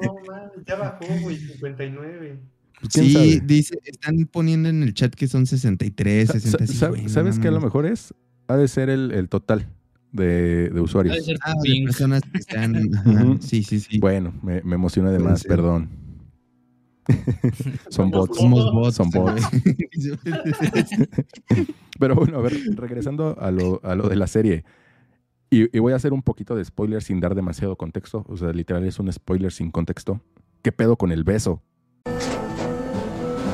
S5: No, mames, ya bajó, güey, 59.
S1: Pues, ¿quién
S2: Sí,
S1: sabe?
S2: dice, están poniendo en el chat que son 63,
S1: Sa- sa-
S2: 65.
S1: sa-
S2: güey, no
S1: ¿Sabes qué a lo mejor es? Ha de ser el, el total de, de usuarios.
S3: Ha de ser
S2: Ah, de personas que están. ajá. Sí, sí, sí.
S1: Bueno, me, me emocioné de más,
S2: ser.
S1: perdón. Son bots.
S2: Somos bots.
S1: Son bots. Pero bueno, a ver, regresando a lo, a lo de la serie. Y, y voy a hacer un poquito de spoiler sin dar demasiado contexto. O sea, literal es un spoiler sin contexto. ¿Qué pedo con el beso?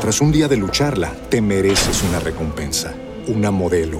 S6: Tras un día de lucharla, te mereces una recompensa, una modelo,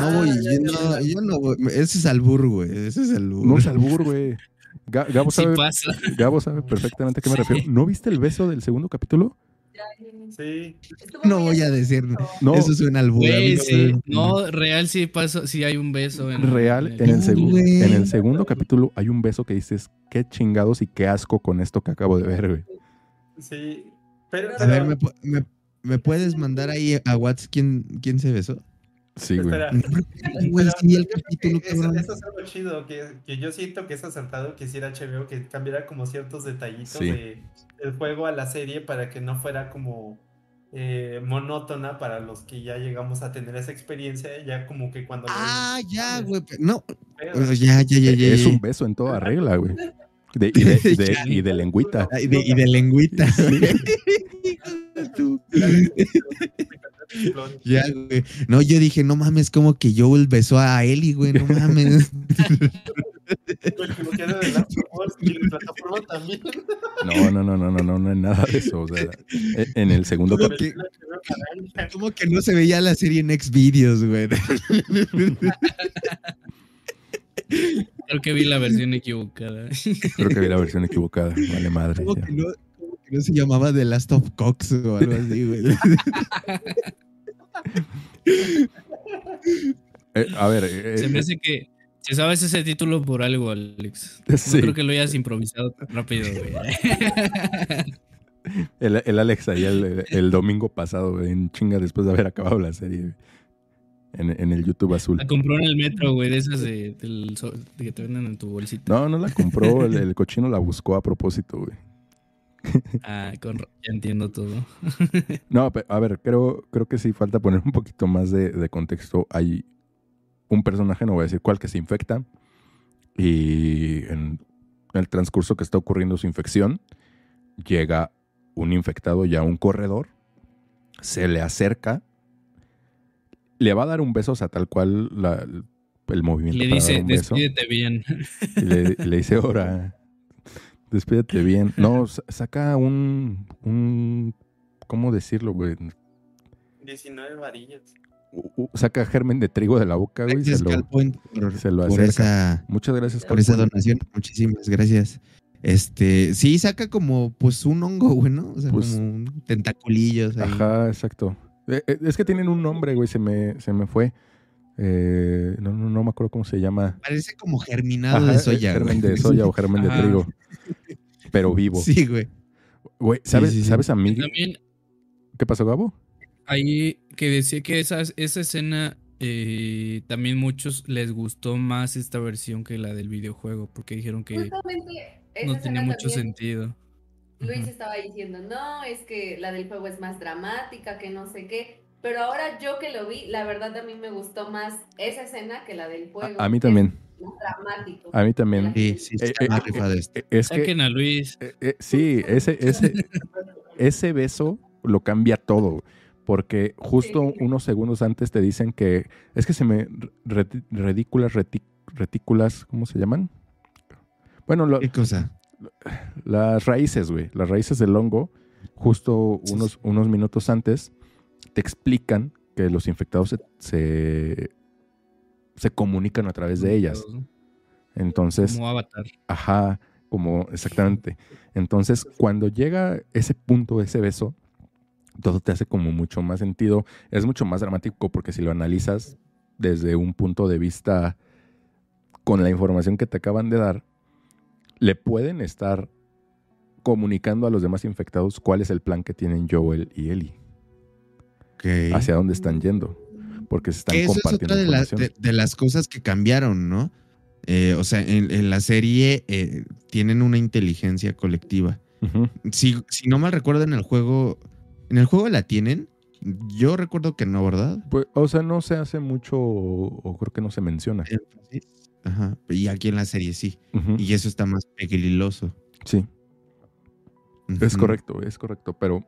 S2: No, voy, yo no, yo no voy. Ese es albur, güey. Ese es albur.
S1: No es albur, güey. Ga- Gabo,
S3: Sí
S1: sabe,
S3: pasa.
S1: Gabo sabe perfectamente a qué me refiero. ¿No viste el beso del segundo capítulo?
S5: Sí.
S2: No voy a decir.
S1: No.
S2: Eso es un albur.
S3: Güey,
S2: no
S3: sí.
S2: me-
S3: No, real sí pasó, sí hay un beso. En,
S1: Real, en el,
S2: No,
S1: segu-
S2: güey.
S1: en el segundo capítulo hay un beso que dices, qué chingados y qué asco con esto que acabo de ver, güey.
S5: Sí. Pero,
S2: A ver, ¿me, me, me puedes mandar ahí a WhatsApp quién, quién se besó?
S1: Sí, güey.
S5: espera.
S2: No, güey, sí, el capítulo,
S5: Eso, es algo chido, que, que yo siento que es acertado que hiciera HBO que cambiara como ciertos detallitos
S1: Sí.
S5: de, del juego a la serie para que no fuera como eh, monótona para los que ya llegamos a tener esa experiencia, ya como que cuando...
S2: Ah,
S5: vemos,
S2: ya, güey. pero No,
S5: feo.
S2: o sea, ya, ya, ya, ya.
S1: Es un beso en toda regla, güey. De- y, de, de- y de lengüita.
S2: Ay, de- y de lengüita. Hijo de tu- ya, güey. No, yo dije, no mames, como que Joel besó a Eli, güey, no mames.
S1: No, no, no, no, no, no, no es nada de eso. O sea, e- en el segundo
S2: ¿Cómo
S1: capítulo.
S2: como que no se veía la serie en Xvideos, güey.
S3: Creo que vi la versión equivocada.
S1: Creo que vi la versión equivocada. Vale madre.
S2: Como que no, no se llamaba The Last of Cox o algo así, güey.
S1: Eh, a ver, eh,
S3: Se me hace que si sabes ese título por algo, Alex.
S1: Sí.
S3: No creo que lo hayas improvisado tan rápido, güey.
S1: el, el Alex ahí el, el domingo pasado, güey, en chinga después de haber acabado la serie. güey, En, en el YouTube azul.
S3: La compró en el metro, güey, de esas de, que te venden en tu bolsita.
S1: No, no la compró, el, el cochino la buscó a propósito, güey.
S3: Ah, con, ya entiendo todo.
S1: No, pe- a ver, creo, creo que sí falta poner un poquito más de, de contexto. Hay un personaje, no voy a decir cuál, que se infecta y en el transcurso que está ocurriendo su infección, llega un infectado ya a un corredor, se le acerca, le va a dar un beso, o sea, tal cual la- el movimiento
S3: Le dice, despídete bien.
S1: Y le, le dice, ahora, despídete bien. No, sa- saca un, un, ¿cómo decirlo, güey?
S5: 19 varillas.
S1: U- u- Saca germen de trigo de la boca, güey. Se lo,
S2: Calpoint, por,
S1: se lo
S2: por
S1: acerca.
S2: esa,
S1: Muchas gracias,
S2: por esa donación. Muchísimas gracias. Este, sí, saca como pues un hongo, güey, ¿no? O sea,
S1: Pues-
S2: como un tentaculillos ahí.
S1: Ajá, exacto. Eh, eh, Es que tienen un nombre, güey, se me, se me fue. Eh, no, no, no me acuerdo cómo se llama.
S2: Parece como germinado
S1: Ajá,
S2: de
S1: eh,
S2: soya,
S1: germen
S2: güey.
S1: de soya o germen de
S3: Ajá.
S1: trigo. Pero vivo.
S2: Sí, güey.
S1: Güey, ¿sabes,
S2: sí, sí.
S1: ¿sabes a mí?
S3: También
S1: ¿Qué pasó, Gabo?
S3: ahí que decía que esa, esa escena eh, también muchos les gustó más esta versión que la del videojuego porque dijeron que
S8: Justamente
S3: no tenía mucho
S8: también,
S3: sentido.
S8: Luis estaba diciendo, no, es que la del juego es más dramática, que no sé qué. Pero ahora yo que lo vi, la verdad a mí me gustó más esa escena que la del juego.
S1: A, a mí también.
S8: Es dramático.
S1: A mí también.
S2: Sí, sí,
S1: Eh,
S2: está
S1: eh,
S2: más
S1: eh,
S2: rifa de esto.
S1: Eh, Es que,
S3: Saquen a Luis.
S1: eh, eh, sí, ese, ese, ese beso lo cambia todo. Porque justo
S8: Sí.
S1: unos segundos antes te dicen que es que se me re- ridículas reti- retículas, ¿cómo se llaman? Bueno, lo-
S2: ¿Qué cosa?
S1: las raíces, güey, las raíces del hongo, justo unos, unos minutos antes, te explican que los infectados se, se, se comunican a través de ellas. Entonces,
S3: Como Avatar.
S1: Ajá, como exactamente. Entonces, cuando llega ese punto, ese beso, todo te hace como mucho más sentido. Es mucho más dramático porque si lo analizas desde un punto de vista con la información que te acaban de dar, le pueden estar comunicando a los demás infectados cuál es el plan que tienen Joel y Ellie, Hacia dónde están yendo, porque se están
S2: eso es
S1: compartiendo
S2: otra de, las cosas que cambiaron, ¿no? Eh, o sea, en, en la serie eh, tienen una inteligencia colectiva. Si, si no mal recuerdo en el juego, ¿en el juego la tienen? Yo recuerdo que no, ¿verdad?
S1: Pues, o sea, no se hace mucho o, o creo que no se menciona.
S2: Ajá, y aquí en la serie sí. Y eso está más pegriloso.
S1: Sí, es correcto, es correcto, pero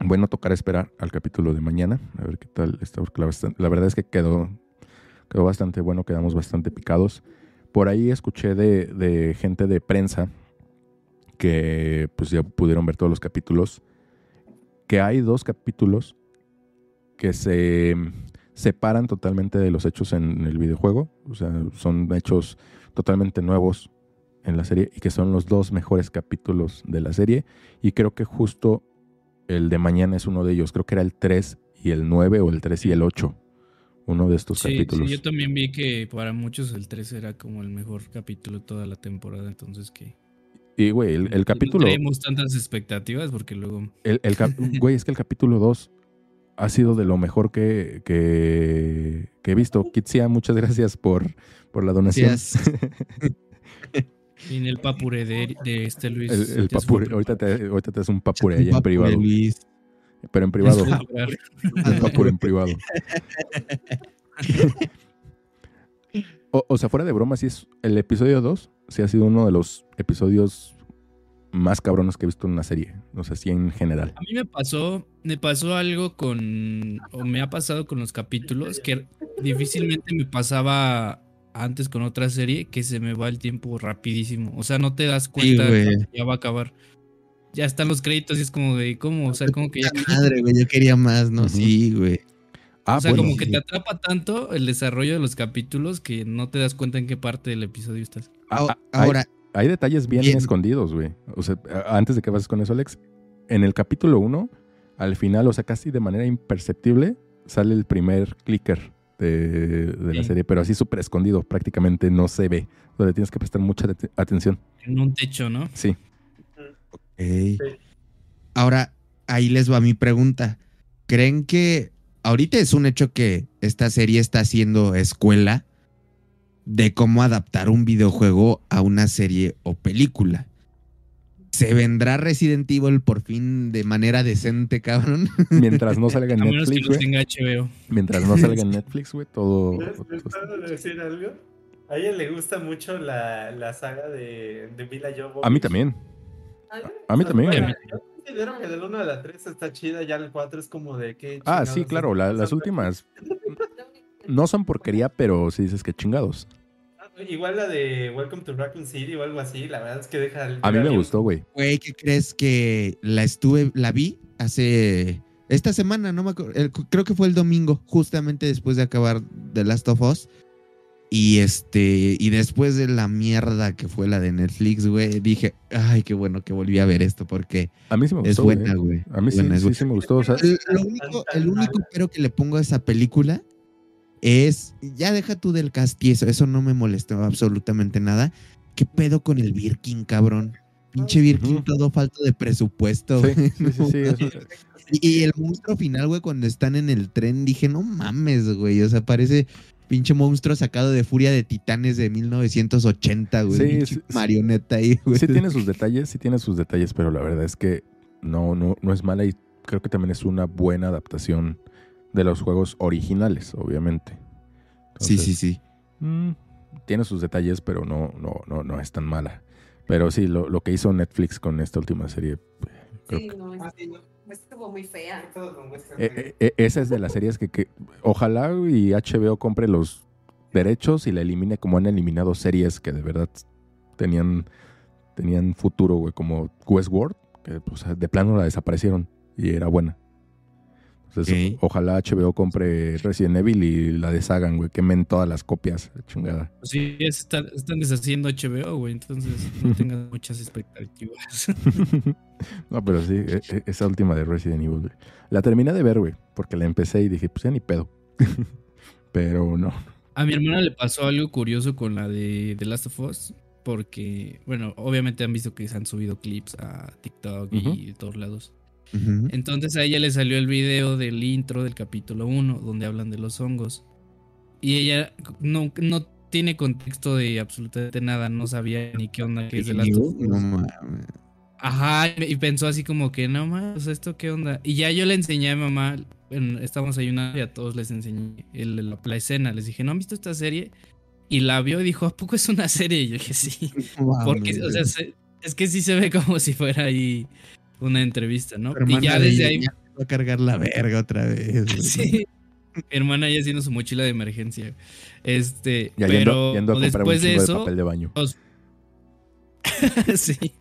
S1: bueno, tocará esperar al capítulo de mañana, a ver qué tal está, la, la verdad es que quedó, quedó bastante bueno, quedamos bastante picados. Por ahí escuché de, de gente de prensa que pues ya pudieron ver todos los capítulos, que hay dos capítulos que se separan totalmente de los hechos en el videojuego, o sea, son hechos totalmente nuevos en la serie y que son los dos mejores capítulos de la serie y creo que justo el de mañana es uno de ellos, creo que era el 3 y el 9 o el 3 y el 8, uno de estos
S3: Sí,
S1: capítulos.
S3: sí, yo también vi que para muchos el 3 era como el mejor capítulo de toda la temporada, entonces que
S1: Y güey, el, el capítulo...
S3: no tenemos tantas expectativas porque luego
S1: El, el cap- güey, es que el capítulo 2 ha sido de lo mejor que, que, que he visto. Kitsia, muchas gracias por, por la donación.
S2: Gracias.
S3: en el papure de, de este Luis.
S1: El, papure, ahorita te, ahorita te das un papure allá en privado.
S2: Luis.
S1: Pero en privado.
S3: Jugar.
S1: Un papure en privado. O, o sea, fuera de broma, sí es. El episodio 2 sí ha sido uno de los episodios más cabrones que he visto en una serie. O sea, sí en general.
S3: A mí me pasó, me pasó algo con, o me ha pasado con los capítulos que difícilmente me pasaba antes con otra serie que se me va el tiempo rapidísimo. O sea, no te das cuenta cuando ya va a acabar. Ya están los créditos y es como de, ¿cómo? O sea, como que ya...
S2: Madre, güey, yo quería más, ¿no? Sí, güey.
S1: Ah,
S3: o sea,
S1: bueno.
S3: como que te atrapa tanto el desarrollo de los capítulos que no te das cuenta en qué parte del episodio estás.
S1: Ah,
S2: Ah,
S1: ah, hay-
S2: Ahora,
S1: Hay detalles bien,
S2: Bien.
S1: escondidos, güey. O sea, antes de que pases con eso, Alex, en el capítulo 1, al final, o sea, casi de manera imperceptible, sale el primer clicker de, de la serie, pero así súper escondido, prácticamente no se ve. Le tienes que prestar mucha atención.
S3: En un techo, ¿no?
S1: Sí.
S2: ok. Ahora, ahí les va mi pregunta. ¿Creen que ahorita es un hecho que esta serie está haciendo escuela de cómo adaptar un videojuego a una serie o película? ¿Se vendrá Resident Evil por fin de manera decente, cabrón?
S1: Mientras no salga en
S3: A
S1: Netflix, güey. Mientras no salga en Netflix, güey, todo...
S5: ¿Les, les puedo decir algo? A ella le gusta mucho la, la saga de, de Mila Jovovich.
S1: A mí también. A mí también.
S5: Bueno, yo considero que del 1 a la 3 está chida, ya el 4 es como de que...
S1: Ah, sí, claro, la- las últimas no son porquería, pero sí dices que chingados.
S5: Igual la de Welcome to Raccoon City o algo así, la verdad es que deja... el-
S1: A mí me gustó, güey.
S2: Güey, ¿qué crees que la estuve, la vi hace esta semana? No me acuerdo, el- creo que fue el domingo, justamente después de acabar The Last of Us. Y este, y después de la mierda que fue la de Netflix, güey, dije, ay, qué bueno que volví a ver esto porque
S1: A mí sí me gustó.
S2: es buena,
S1: güey.
S2: güey.
S1: A mí sí,
S2: Buena,
S1: sí,
S2: buena.
S1: sí me gustó. O sea,
S2: El, lo único, el único pero que le pongo a esa película es, ya deja tú del cast y eso, no me molestó absolutamente nada. ¿Qué pedo con el Birkin, cabrón? Pinche Birkin todo falto de presupuesto.
S1: sí, sí, sí, sí, eso-
S2: Y, y el monstruo final, güey, cuando están en el tren, dije, no mames, güey. O sea, parece pinche monstruo sacado de Furia de Titanes de 1980, güey.
S1: Sí,
S2: Pinche
S1: sí, sí.
S2: marioneta ahí, güey.
S1: sí tiene sus detalles, sí tiene sus detalles, pero la verdad es que no, no, no es mala y creo que también es una buena adaptación de los juegos originales, obviamente.
S2: Sí,
S1: Entonces,
S2: sí, sí.
S1: mm, tiene sus detalles, pero no, no, no, no es tan mala. Pero sí, lo, lo que hizo Netflix con esta última serie, creo
S8: Sí,
S1: que-
S8: no, estuvo, estuvo muy fea.
S1: eh, eh, eh, esa es de las series que, que ojalá y HBO compre los derechos y la elimine como han eliminado series que de verdad tenían, tenían futuro, güey, como Westworld, que pues, de plano la desaparecieron y era buena. Entonces, ojalá HBO compre Resident Evil y la deshagan, güey, quemen todas las copias, chingada.
S3: Pues sí, es- están, están deshaciendo HBO, güey, entonces no tengas muchas expectativas.
S1: no, pero sí, e- e- esa última de Resident Evil, güey. La terminé de ver, güey, porque la empecé y dije, pues ya ni pedo. pero no.
S3: A mi hermana le pasó algo curioso con la de The Last of Us, porque, bueno, obviamente han visto que se han subido clips a TikTok y de todos lados. Entonces a ella le salió el video del intro del capítulo 1, donde hablan de los hongos. Y ella no, no tiene contexto de absolutamente nada, no sabía ni qué onda que es Us.
S2: No mames.
S3: Ajá, y pensó así como que, no más, ¿esto qué onda? Y ya yo le enseñé a mi mamá, en- estábamos ayunando y a todos les enseñé el- la, la escena. Les dije, ¿no han visto esta serie? Y la vio y dijo, ¿a poco es una serie? Y yo dije, sí. Porque, o sea, se- es que sí se ve como si fuera ahí una entrevista, ¿no?
S2: Hermana
S3: Y ya
S2: de-
S3: desde ahí,
S2: ya va a cargar la verga otra vez. güey.
S3: sí. Hermana ya haciendo su mochila de emergencia. Este,
S1: Ya
S3: pero
S1: yendo, yendo a comprar un
S3: después de
S1: chingo de
S3: eso,
S1: papel de baño.
S3: todos- sí.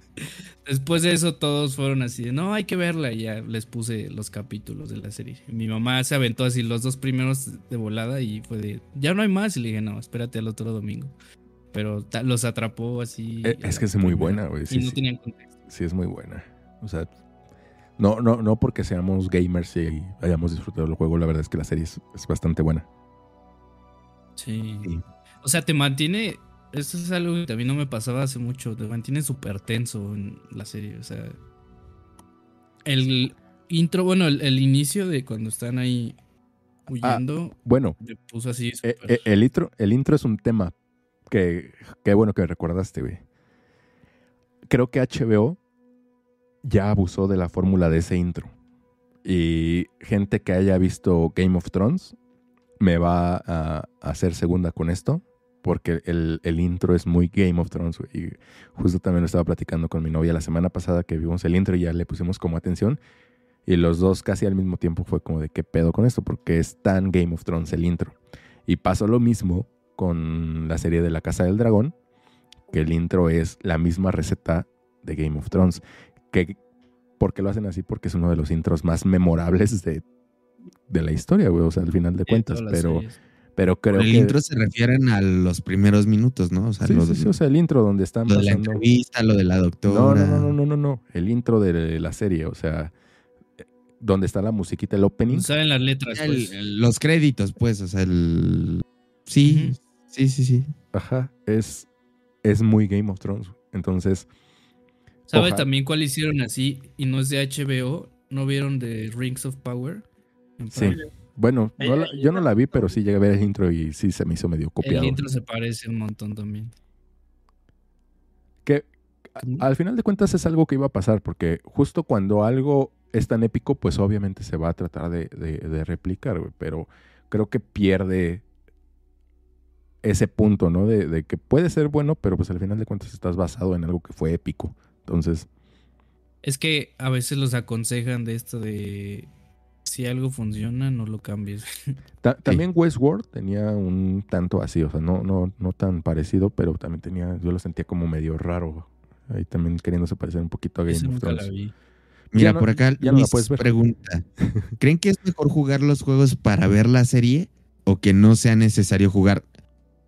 S3: Después de eso todos fueron así de, no, hay que verla. Y ya les puse los capítulos de la serie. Mi mamá se aventó así los dos primeros de volada y fue de, ya no hay más. Y le dije, no, espérate al otro domingo. Pero los atrapó así.
S1: Eh, es que es muy buena, güey.
S3: Y
S1: Sí,
S3: no
S1: sí.
S3: tenían contexto.
S1: Sí, es muy buena. O sea, no, no, no porque seamos gamers y hayamos disfrutado del juego, la verdad es que la serie es, es bastante buena.
S3: Sí. O sea, te mantiene. Esto es algo que también no me pasaba hace mucho. Te mantiene súper tenso en la serie. O sea. El intro, bueno, el, el inicio de cuando están ahí huyendo.
S1: Bueno,
S3: me puso así.
S1: eh, eh, el, intro, el intro es un tema que, qué bueno que recordaste, güey. Creo que HBO ya abusó de la fórmula de ese intro. Y gente que haya visto Game of Thrones me va a, hacer segunda con esto, porque el, el intro es muy Game of Thrones. Y justo también lo estaba platicando con mi novia la semana pasada que vimos el intro y ya le pusimos como atención. Y los dos casi al mismo tiempo fue como de qué pedo con esto, porque es tan Game of Thrones el intro. Y pasó lo mismo con la serie de La Casa del Dragón, que el intro es la misma receta de Game of Thrones. Que, ¿Por qué lo hacen así? Porque es uno de los intros más memorables de, de la historia, güey. O sea, al final de cuentas. Pero,
S3: series.
S1: pero creo
S2: el
S1: que.
S2: intro se refieren a los primeros minutos, ¿no? O sea,
S1: Sí, sí, sí, o sea, el intro donde están
S2: lo de la entrevista, lo de la
S1: No,
S2: doctora.
S1: no, no, no, no, no, no. El intro de la serie, o sea, donde está la musiquita, el opening.
S3: Saben las letras.
S2: El-
S3: pues.
S2: el- los créditos, pues, o sea, el... Sí, sí, sí, sí.
S1: Ajá, es, es muy Game of Thrones. Entonces,
S3: ¿Sabes también cuál hicieron así? Y no es de HBO. ¿No vieron de Rings of Power?
S1: Sí. Bueno, no la- yo no la vi, pero sí llegué a ver el intro y sí se me hizo medio copiado.
S3: El intro se parece un montón también.
S1: Que al final de cuentas es algo que iba a pasar, porque justo cuando algo es tan épico, pues obviamente se va a tratar de, de- de replicar, güey, pero creo que pierde ese punto, ¿no? De, de que puede ser bueno, pero pues al final de cuentas estás basado en algo que fue épico. Entonces,
S3: Es que a veces los aconsejan de esto de si algo funciona, no lo cambies.
S1: ta- también Westworld tenía un tanto así, o sea, no, no, no tan parecido, pero también tenía, yo lo sentía como medio raro. Ahí también queriéndose parecer un poquito a Game of
S3: nunca la
S1: Thrones.
S3: vi.
S2: Mira,
S1: no-
S2: por acá
S1: ya no la
S2: Luis
S1: puedes ver.
S2: pregunta. ¿Creen que es mejor jugar los juegos para ver la serie o que no sea necesario jugar?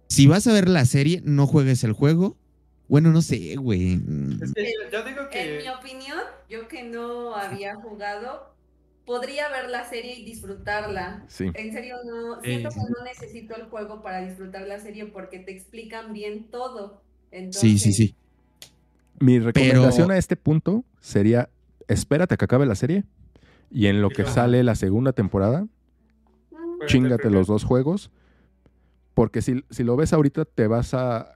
S2: Si vas a ver la serie, no juegues el juego. Bueno, no sé, güey.
S5: Es que yo, digo
S8: En
S5: que.
S8: mi opinión, yo que no había jugado, podría ver la serie y disfrutarla.
S1: Sí.
S8: En serio, no, siento
S3: Eh.
S8: que no necesito el juego para disfrutar la serie porque te explican bien todo. Entonces,
S2: Sí, sí, sí.
S1: Mi recomendación
S2: Pero-
S1: a este punto sería, espérate a que acabe la serie y en lo que sale la segunda temporada,
S5: Juégate
S1: chingate los dos juegos, porque si, si lo ves ahorita te vas a...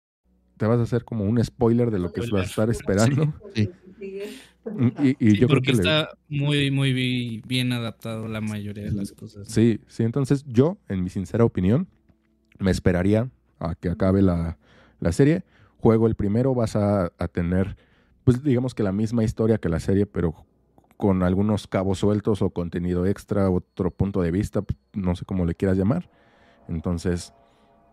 S1: Te vas a hacer como un spoiler de lo que vas a estar esperando.
S2: Sí.
S1: Y, y
S3: Sí,
S1: yo creo que le-
S3: está muy, muy bi- bien adaptado la mayoría de las cosas.
S1: Sí, sí, entonces yo, en mi sincera opinión, me esperaría a que acabe la, la serie. Juego el primero, vas a, a tener pues digamos que la misma historia que la serie, pero con algunos cabos sueltos o contenido extra, otro punto de vista, no sé cómo le quieras llamar. Entonces,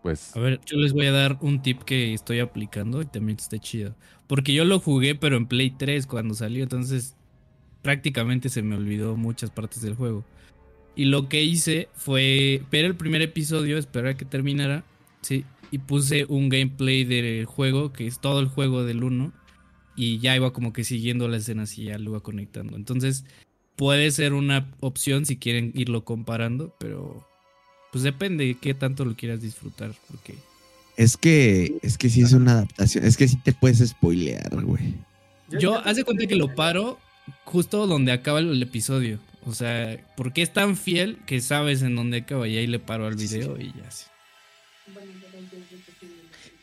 S1: pues...
S3: A ver, yo les voy a dar un tip que estoy aplicando y también está chido. Porque yo lo jugué, pero en Play 3 cuando salió, entonces prácticamente se me olvidó muchas partes del juego. Y lo que hice fue ver el primer episodio, esperar a que terminara, sí, y puse un gameplay del juego, que es todo el juego del 1, y ya iba como que siguiendo las escenas y ya lo iba conectando. Entonces, puede ser una opción si quieren irlo comparando, pero pues depende de qué tanto lo quieras disfrutar, porque
S2: Es que, es que sí es una adaptación. Es que sí te puedes spoilear, güey.
S3: yo haz de cuenta que lo paro justo donde acaba el episodio. O sea, porque es tan fiel que sabes en dónde acaba y ahí le paro al video y ya sí.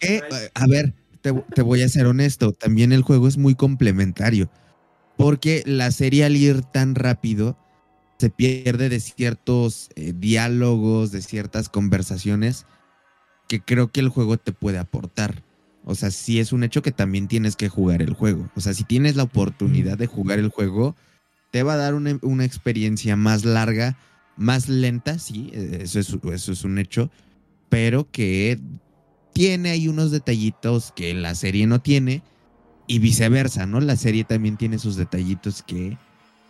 S2: Eh, a ver, te, te voy a ser honesto. También el juego es muy complementario. Porque la serie al ir tan rápido se pierde de ciertos eh, diálogos, de ciertas conversaciones que creo que el juego te puede aportar. O sea, sí es un hecho que también tienes que jugar el juego. O sea, si tienes la oportunidad de jugar el juego, te va a dar una, una experiencia más larga, más lenta, sí, eh, eso es, eso es un hecho, pero que tiene ahí unos detallitos que la serie no tiene y viceversa, ¿no? La serie también tiene sus detallitos que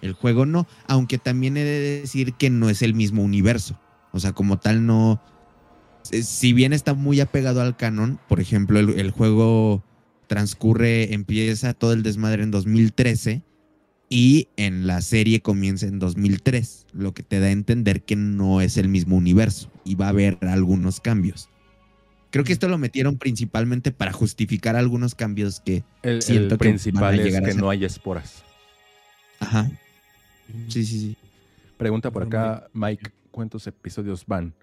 S2: el juego no, aunque también he de decir que no es el mismo universo. O sea, como tal no... eh, Si bien está muy apegado al canon, por ejemplo, el, el juego transcurre, empieza todo el desmadre en 2013 y en la serie comienza en 2003, lo que te da a entender que no es el mismo universo y va a haber algunos cambios. Creo que esto lo metieron principalmente para justificar algunos cambios que
S1: El,
S2: siento
S1: el
S2: que van a
S1: principal es
S2: a
S1: que no hay esporas.
S2: Ajá. Sí, sí, sí.
S1: Pregunta por acá, Mike, ¿cuántos episodios van?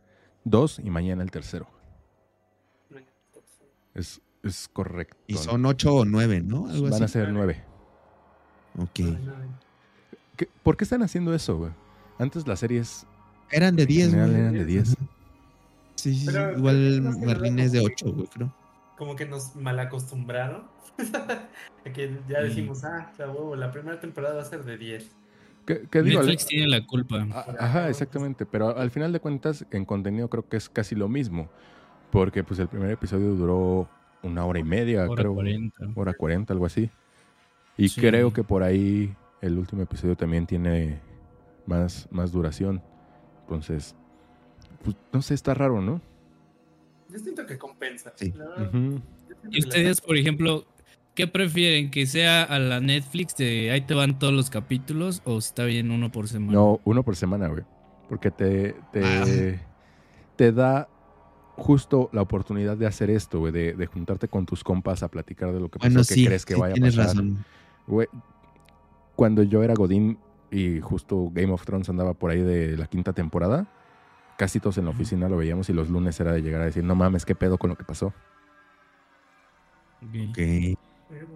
S1: Dos y mañana el tercero. Es, es correcto.
S2: Y son ocho o nueve, ¿no? Algo
S1: Van a ser nueve.
S2: Ok.
S1: ¿Qué- ¿Por qué están haciendo eso, güey? Antes las series
S2: Eran de
S1: en
S2: 10,
S1: general
S2: güey.
S1: eran de 10.
S2: Sí, sí, sí.
S5: Pero-
S2: Igual
S5: no ¿verdad?
S2: es de 8, güey, creo.
S5: Como que nos malacostumbraron. a que ya
S2: Sí.
S5: dijimos, ah, la huevo, la primera temporada va a ser de 10.
S1: ¿Qué, qué digo?
S3: Netflix tiene la culpa.
S1: A- Ajá, exactamente. Pero al final de cuentas, en contenido creo que es casi lo mismo. Porque pues el primer episodio duró una hora y media,
S3: Hora
S1: creo.
S3: 40.
S1: Hora 40, algo así. Y
S3: Sí.
S1: creo que por ahí el último episodio también tiene más, más duración. Entonces, pues no sé, está raro, ¿no?
S5: Yo siento que compensa.
S2: Sí.
S3: ¿Y ustedes, por ejemplo, qué prefieren? ¿Que sea a la Netflix de ahí te van todos los capítulos o está bien uno por semana?
S1: No, uno por semana, güey. Porque te, te,
S2: Ah.
S1: te da justo la oportunidad de hacer esto, güey, de, de juntarte con tus compas a platicar de lo que pasó,
S2: Bueno,
S1: que
S2: sí,
S1: crees que
S2: sí,
S1: vaya a
S2: tienes
S1: pasar.
S2: razón.
S1: Güey, cuando yo era Godín y justo Game of Thrones andaba por ahí de la quinta temporada, casi todos en la oficina lo veíamos y los lunes era de llegar a decir, no mames, qué pedo con lo que pasó.
S3: Ok.
S2: Ok.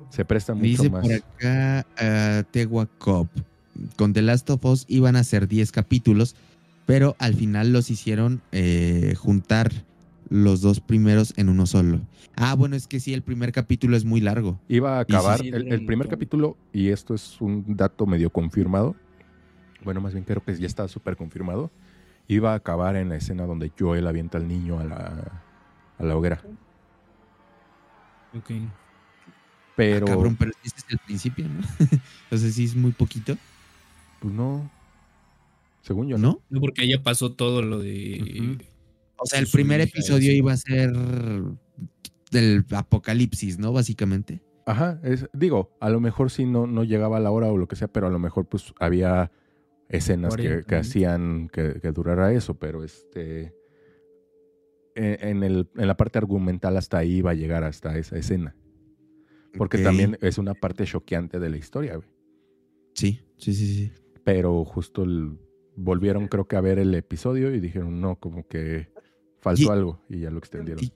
S1: Se presta mucho
S2: Dice
S1: más.
S2: por acá uh, Tegua Cop. Con The Last of Us iban a ser 10 capítulos, pero al final los hicieron eh, juntar los dos primeros en uno solo. Ah, bueno, es que sí, el primer capítulo es muy largo.
S1: Iba a
S2: sí,
S1: acabar
S2: sí,
S1: el, primer capítulo, y esto es un dato medio confirmado. Bueno, más bien creo que ya está súper confirmado. Iba a acabar en la escena donde Joel avienta al niño a la, a la hoguera.
S3: Ok.
S1: Pero,
S2: Ah, cabrón, pero este es el principio, ¿no? o sea, sí es muy poquito,
S1: pues no. Según yo, ¿no?
S2: ¿no?
S3: No, porque ya pasó todo lo de.
S2: O sea, el primer episodio iba a ser del apocalipsis, ¿no? Básicamente.
S1: Ajá, es, digo, a lo mejor sí no, no llegaba a la hora o lo que sea, pero a lo mejor pues había escenas que,
S3: 40
S1: que hacían que, que durara eso, pero este en, en el, en la parte argumental hasta ahí iba a llegar hasta esa escena. Porque también es una parte choqueante de la historia, güey.
S2: Sí, sí, sí, sí.
S1: Pero justo el- volvieron creo que a ver el episodio y dijeron, no, como que faltó
S2: Y-
S1: algo y ya lo extendieron.
S2: y-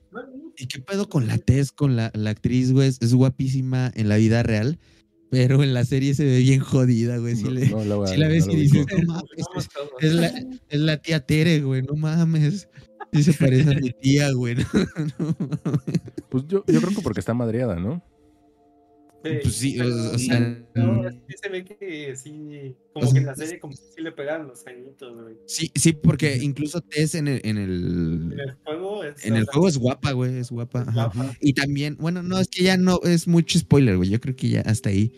S2: ¿Y qué pedo con la Tess, con la, la actriz, güey? Es, es guapísima en la vida real, pero en la serie se ve bien jodida, güey. Si,
S1: No-
S2: le,
S1: no la
S2: si la ves
S1: no
S2: y dices, no mames, es, la, es la tía Tere, güey, no mames. Sí se parece a mi tía, güey.
S1: Pues yo, yo creo que porque está madreada, ¿no?
S2: Pues sí, o, o sea.
S5: No,
S2: mm,
S5: sí se ve que sí,
S2: O
S5: como que en la serie como que sí le pegaron los añitos, güey.
S2: Sí, sí, porque incluso Tess en el, en el,
S5: En el juego es
S2: en el juego es guapa, güey, es guapa. Y también, bueno, no, es que ya no es mucho spoiler, güey. Yo creo que ya hasta ahí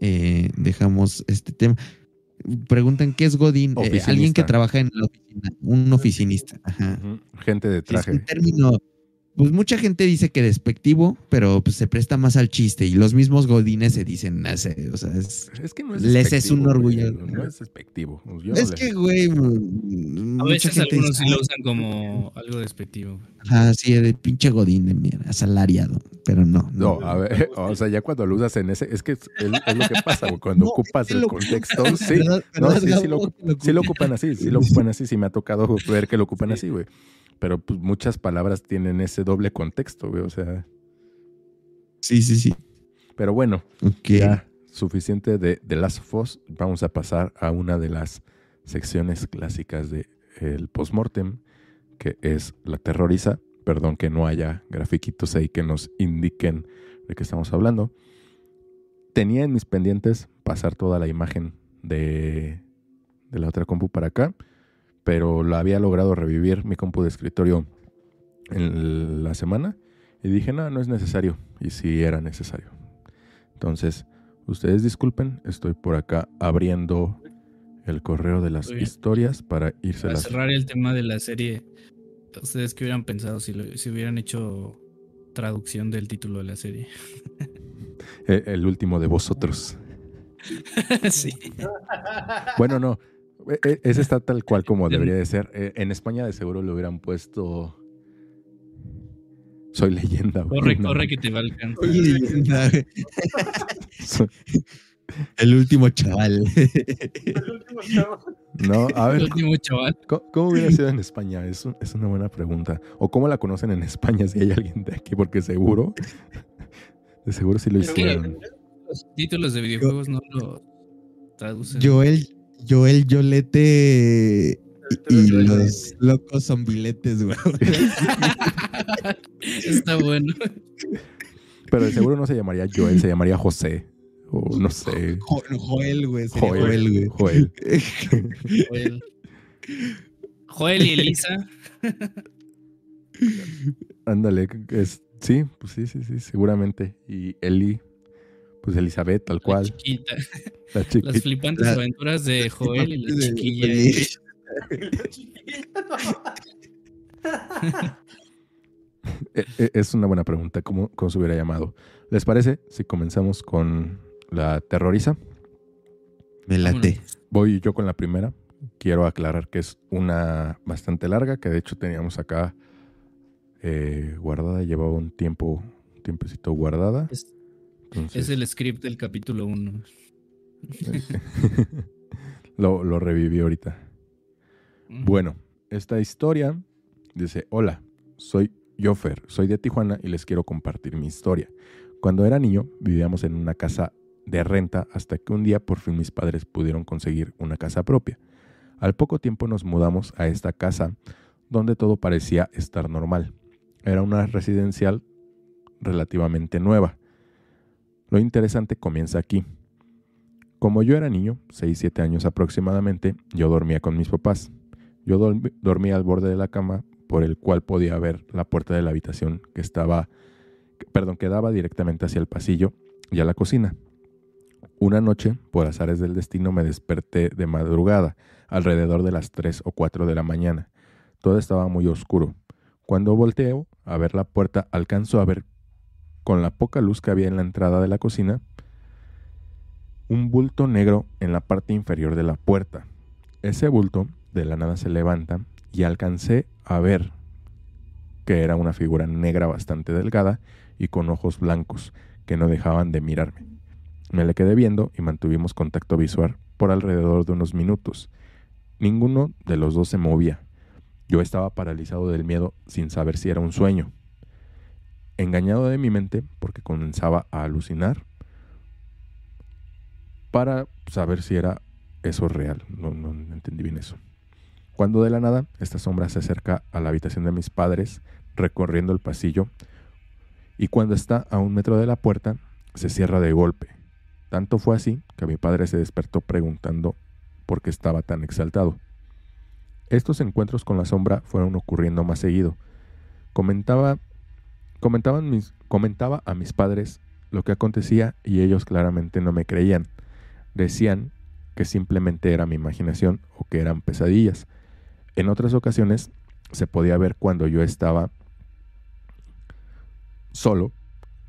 S2: eh, dejamos este tema. Preguntan qué es Godín. Eh, alguien que trabaja en la oficina, un oficinista. Ajá.
S1: Gente de
S2: Es
S1: traje.
S2: un término, pues mucha gente dice que despectivo, pero pues se presta más al chiste y los mismos godines se dicen, "Ah, o sea, es,
S1: Es que no es
S2: les es un
S1: despectivo,
S2: orgullo.
S1: güey, No es despectivo. Yo no
S2: Es
S1: le-
S2: que, güey,
S3: A
S2: mucha
S3: veces
S2: gente
S3: algunos
S2: dice,
S3: sí lo usan como algo despectivo.
S2: ah, sí, de pinche godín de mierda, asalariado, pero no.
S1: No, a ver, o sea, ya cuando lo usas en ese, es que es, es- es lo que pasa, güey, cuando ocupas el contexto, sí,
S2: ¿Verdad-
S1: no,
S2: verdad,
S1: sí, sí lo sí lo ocupan así, sí lo ocupan así, sí me ha tocado ver que lo ocupan así, güey. Pero pues muchas palabras tienen ese doble contexto, güey, o sea.
S2: Sí, sí, sí.
S1: Pero bueno,
S2: Ok.
S1: ya suficiente de, de Last of Us, vamos a pasar a una de las secciones clásicas de el postmortem, que es la terroriza. Perdón que no haya grafiquitos ahí que nos indiquen de qué estamos hablando. Tenía en mis pendientes pasar toda la imagen de, de la otra compu para acá, pero la había logrado revivir mi compu de escritorio en la semana y dije, no, no es necesario. Y sí era necesario. Entonces, ustedes disculpen, estoy por acá abriendo el correo de las historias para irse
S3: Para cerrar el tema de la serie, ¿ustedes qué hubieran pensado si, lo- si hubieran hecho traducción del título de la serie?
S1: Eh, el último de vosotros.
S3: sí.
S1: Bueno, no. e- e- Ese está tal cual como debería de ser. En España de seguro le hubieran puesto... Soy leyenda. güey.
S3: Corre,
S1: No,
S3: corre que te va.
S2: Oye, leyenda, güey.
S1: soy-
S2: El último chaval.
S1: No, a ver.
S3: El último chaval.
S1: ¿Cómo, cómo hubiera sido en España? Es, un- es una buena pregunta. ¿O cómo la conocen en España si hay alguien de aquí? Porque seguro, de seguro sí lo hicieron.
S3: Los títulos de videojuegos no lo traducen.
S2: Joel, Joel Yolete y los locos zombiletes, güey.
S3: Está bueno.
S1: Pero de seguro no se llamaría Joel, se llamaría José. O no sé.
S2: Jo- Joel, güey.
S1: Joel,
S2: Joel, güey.
S1: Joel.
S3: Joel. Joel y Elisa.
S1: Ándale, es, sí, pues sí, sí, sí, seguramente. Y Eli, pues Elizabeth, tal cual.
S3: Chiquita.
S1: La chiquita.
S3: Las flipantes
S2: La-
S3: aventuras de Joel y la chiquilla.
S2: de-
S1: Es una buena pregunta, ¿cómo, cómo se hubiera llamado? ¿Les parece si comenzamos con la terroriza?
S2: Me late.
S1: Voy yo con la primera. Quiero aclarar que es una bastante larga, que de hecho teníamos acá eh, guardada, llevaba un tiempo, un tiempecito guardada.
S3: Es,
S1: Entonces,
S3: es el script del capítulo 1.
S1: lo, lo reviví ahorita. Bueno, esta historia dice, hola, soy Jofer, soy de Tijuana y les quiero compartir mi historia. Cuando era niño vivíamos en una casa de renta hasta que un día por fin mis padres pudieron conseguir una casa propia. Al poco tiempo nos mudamos a esta casa donde todo parecía estar normal. Era una residencial relativamente nueva. Lo interesante comienza aquí. Como yo era niño, 6-7 años aproximadamente, yo dormía con mis papás. Yo dorm- dormía al borde de la cama por el cual podía ver la puerta de la habitación que estaba, perdón, que daba directamente hacia el pasillo y a la cocina. Una noche, por azares del destino, me desperté de madrugada, alrededor de las 3 o 4 de la mañana. Todo estaba muy oscuro. Cuando volteo a ver la puerta, alcanzo a ver, con la poca luz que había en la entrada de la cocina, un bulto negro en la parte inferior de la puerta. Ese bulto de la nada se levanta y alcancé a ver que era una figura negra bastante delgada y con ojos blancos que no dejaban de mirarme. Me le quedé viendo y mantuvimos contacto visual por alrededor de unos minutos. Ninguno de los dos se movía. Yo estaba paralizado del miedo sin saber si era un sueño. Engañado de mi mente porque comenzaba a alucinar para saber si era eso real. No, no entendí bien eso. Cuando de la nada esta sombra se acerca a la habitación de mis padres, recorriendo el pasillo, y cuando está a un metro de la puerta, se cierra de golpe. Tanto fue así que mi padre se despertó preguntando por qué estaba tan exaltado. Estos encuentros con la sombra fueron ocurriendo más seguido. Comentaba, comentaban mis, comentaba a mis padres lo que acontecía y ellos claramente no me creían. Decían que simplemente era mi imaginación o que eran pesadillas. En otras ocasiones se podía ver cuando yo estaba solo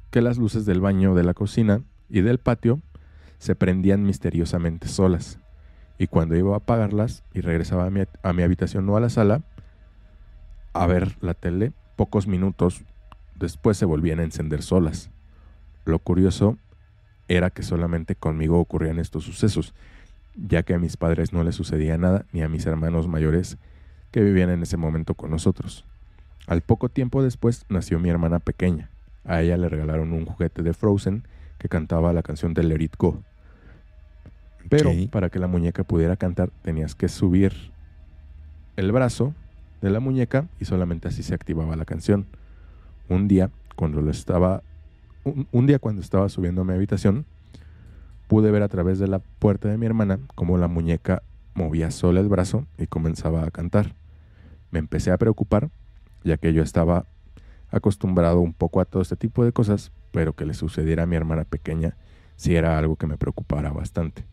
S1: que las luces del baño, de la cocina y del patio se prendían misteriosamente solas. Y cuando iba a apagarlas y regresaba a mi, habitación o a la sala a ver la tele, pocos minutos después se volvían a encender solas. Lo curioso era que solamente conmigo ocurrían estos sucesos, ya que a mis padres no les sucedía nada ni a mis hermanos mayores que vivían en ese momento con nosotros. Al poco tiempo después nació mi hermana pequeña. A ella le regalaron un juguete de Frozen que cantaba la canción de Let It Go. Pero para que la muñeca pudiera cantar tenías que subir el brazo de la muñeca y solamente así se activaba la canción. Un día, cuando lo estaba un, un, día cuando estaba subiendo a mi habitación, pude ver a través de la puerta de mi hermana cómo la muñeca movía sola el brazo y comenzaba a cantar. Me empecé a preocupar, ya que yo estaba acostumbrado un poco a todo este tipo de cosas, pero que le sucediera a mi hermana pequeña sí era algo que me preocupara bastante.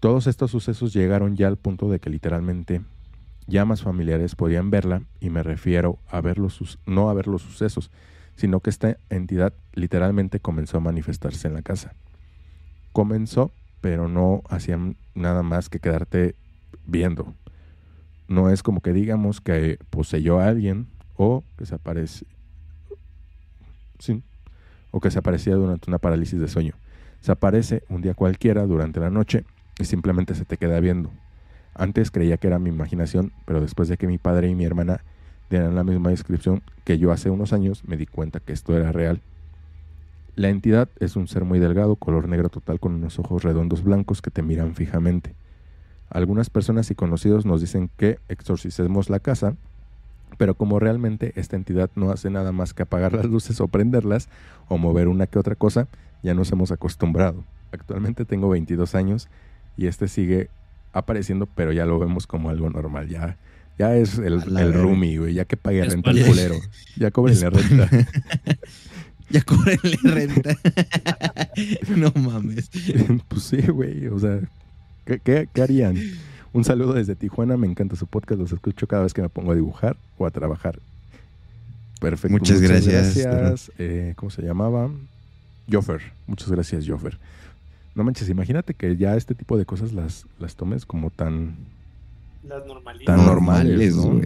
S1: Todos estos sucesos llegaron ya al punto de que literalmente ya más familiares podían verla y me refiero a ver los, no a ver los sucesos, sino que esta entidad literalmente comenzó a manifestarse en la casa. Comenzó, pero no hacían nada más que quedarte viendo. No es como que digamos que poseyó a alguien o que se aparece sí, o que se aparecía durante una parálisis de sueño. Se aparece un día cualquiera durante la noche y simplemente se te queda viendo. Antes creía que era mi imaginación, pero después de que mi padre y mi hermana dieran la misma descripción que yo hace unos años, me di cuenta que esto era real. La entidad es un ser muy delgado, color negro total, con unos ojos redondos blancos que te miran fijamente. Algunas personas y conocidos nos dicen que exorcicemos la casa, pero como realmente esta entidad no hace nada más que apagar las luces o prenderlas o mover una que otra cosa, ya nos hemos acostumbrado. Actualmente tengo 22 años y este sigue apareciendo, pero ya lo vemos como algo normal. Ya, ya es el, el roomie, güey. Ya que pague renta el culero. Ya cóbrenle renta.
S2: ya cóbrenle renta. no mames.
S1: pues sí, güey. O sea, ¿qué, qué, qué harían? Un saludo desde Tijuana, me encanta su podcast, los escucho cada vez que me pongo a dibujar o a trabajar. Perfecto.
S2: Muchas, muchas gracias.
S1: gracias. Eh, ¿Cómo se llamaba? Joffer. Muchas gracias, Joffer. No manches, imagínate que ya este tipo de cosas las, las tomes como tan...
S5: Las normales.
S1: Tan normales, ¿no?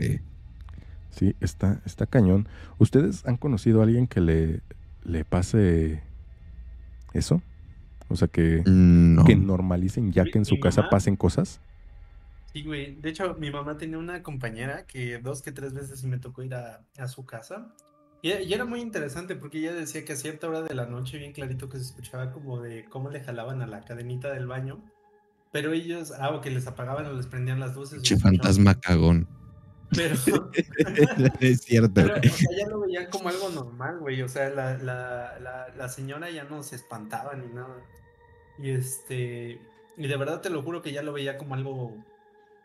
S1: Sí, está, está cañón. ¿Ustedes han conocido a alguien que le, le pase eso? O sea, que,
S2: no.
S1: que normalicen ya que en su casa pasen cosas.
S5: Sí, güey. De hecho, mi mamá tenía una compañera que dos que tres veces me tocó ir a, a su casa. Y, y, era muy interesante porque ella decía que a cierta hora de la noche, bien clarito, que se escuchaba como de cómo le jalaban a la cadenita del baño. Pero ellos, ah, o que les apagaban o les prendían las luces.
S2: Che, fantasma cagón.
S5: Pero.
S2: es cierto.
S5: Pero, o sea, ya lo veían como algo normal, güey. O sea, la, la, la, la señora ya no se espantaba ni nada. Y este. Y de verdad te lo juro que ya lo veía como algo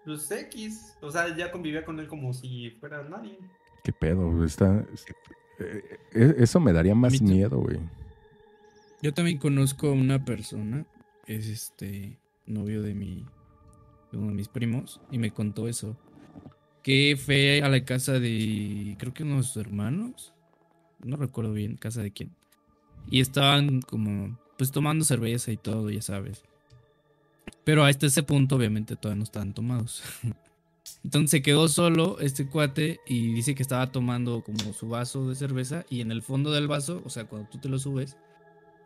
S5: pues X. O sea, ya convivía con él como si fuera nadie.
S1: ¿Qué pedo? Está, eh, eso me daría más miedo, güey.
S3: Yo también conozco a una persona, es este novio de mi de uno de mis primos, y me contó eso. Que fue a la casa de, creo que unos hermanos, no recuerdo bien, casa de quién. Y estaban como, pues tomando cerveza y todo, ya sabes. Pero hasta ese punto, obviamente, todavía no estaban tomados. Entonces se quedó solo este cuate y dice que estaba tomando como su vaso de cerveza y en el fondo del vaso, o sea, cuando tú te lo subes,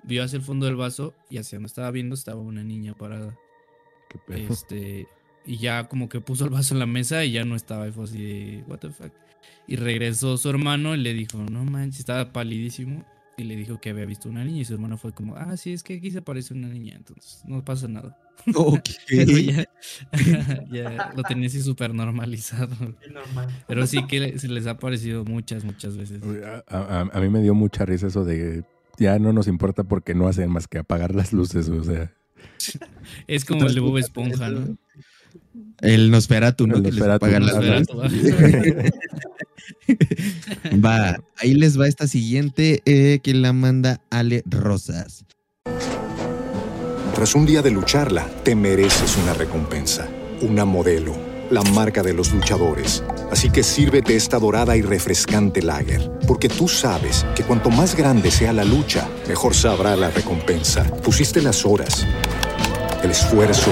S3: vio hacia el fondo del vaso y hacia donde estaba viendo estaba una niña parada.
S1: ¿Qué pedo?
S3: Este, y ya como que puso el vaso en la mesa y ya no estaba, y fue así de, what the fuck. Y regresó su hermano y le dijo, no manches, estaba palidísimo. Y le dijo que había visto una niña y su hermano fue como, ah, sí, es que aquí se aparece una niña, entonces no pasa nada.
S2: Ok.
S3: Pero ya, ya lo tenía así súper normalizado.
S5: Normal.
S3: Pero sí que se les ha aparecido muchas, muchas veces.
S1: A, a, a, mí me dio mucha risa eso de ya no nos importa porque no hacen más que apagar las luces, o sea.
S3: Es como el de Bob Esponja, ¿no?
S2: El Nosferatu, ¿no?
S1: El
S2: Que les
S1: Nosferatu,
S2: las
S1: Nosferatu,
S2: luces. va, ahí les va esta siguiente eh, que la manda Ale Rosas.
S6: Tras un día de lucharla, te mereces una recompensa, una modelo, la marca de los luchadores. Así que sírvete esta dorada y refrescante lager, porque tú sabes que cuanto más grande sea la lucha, mejor sabrá la recompensa. Pusiste las horas, el esfuerzo,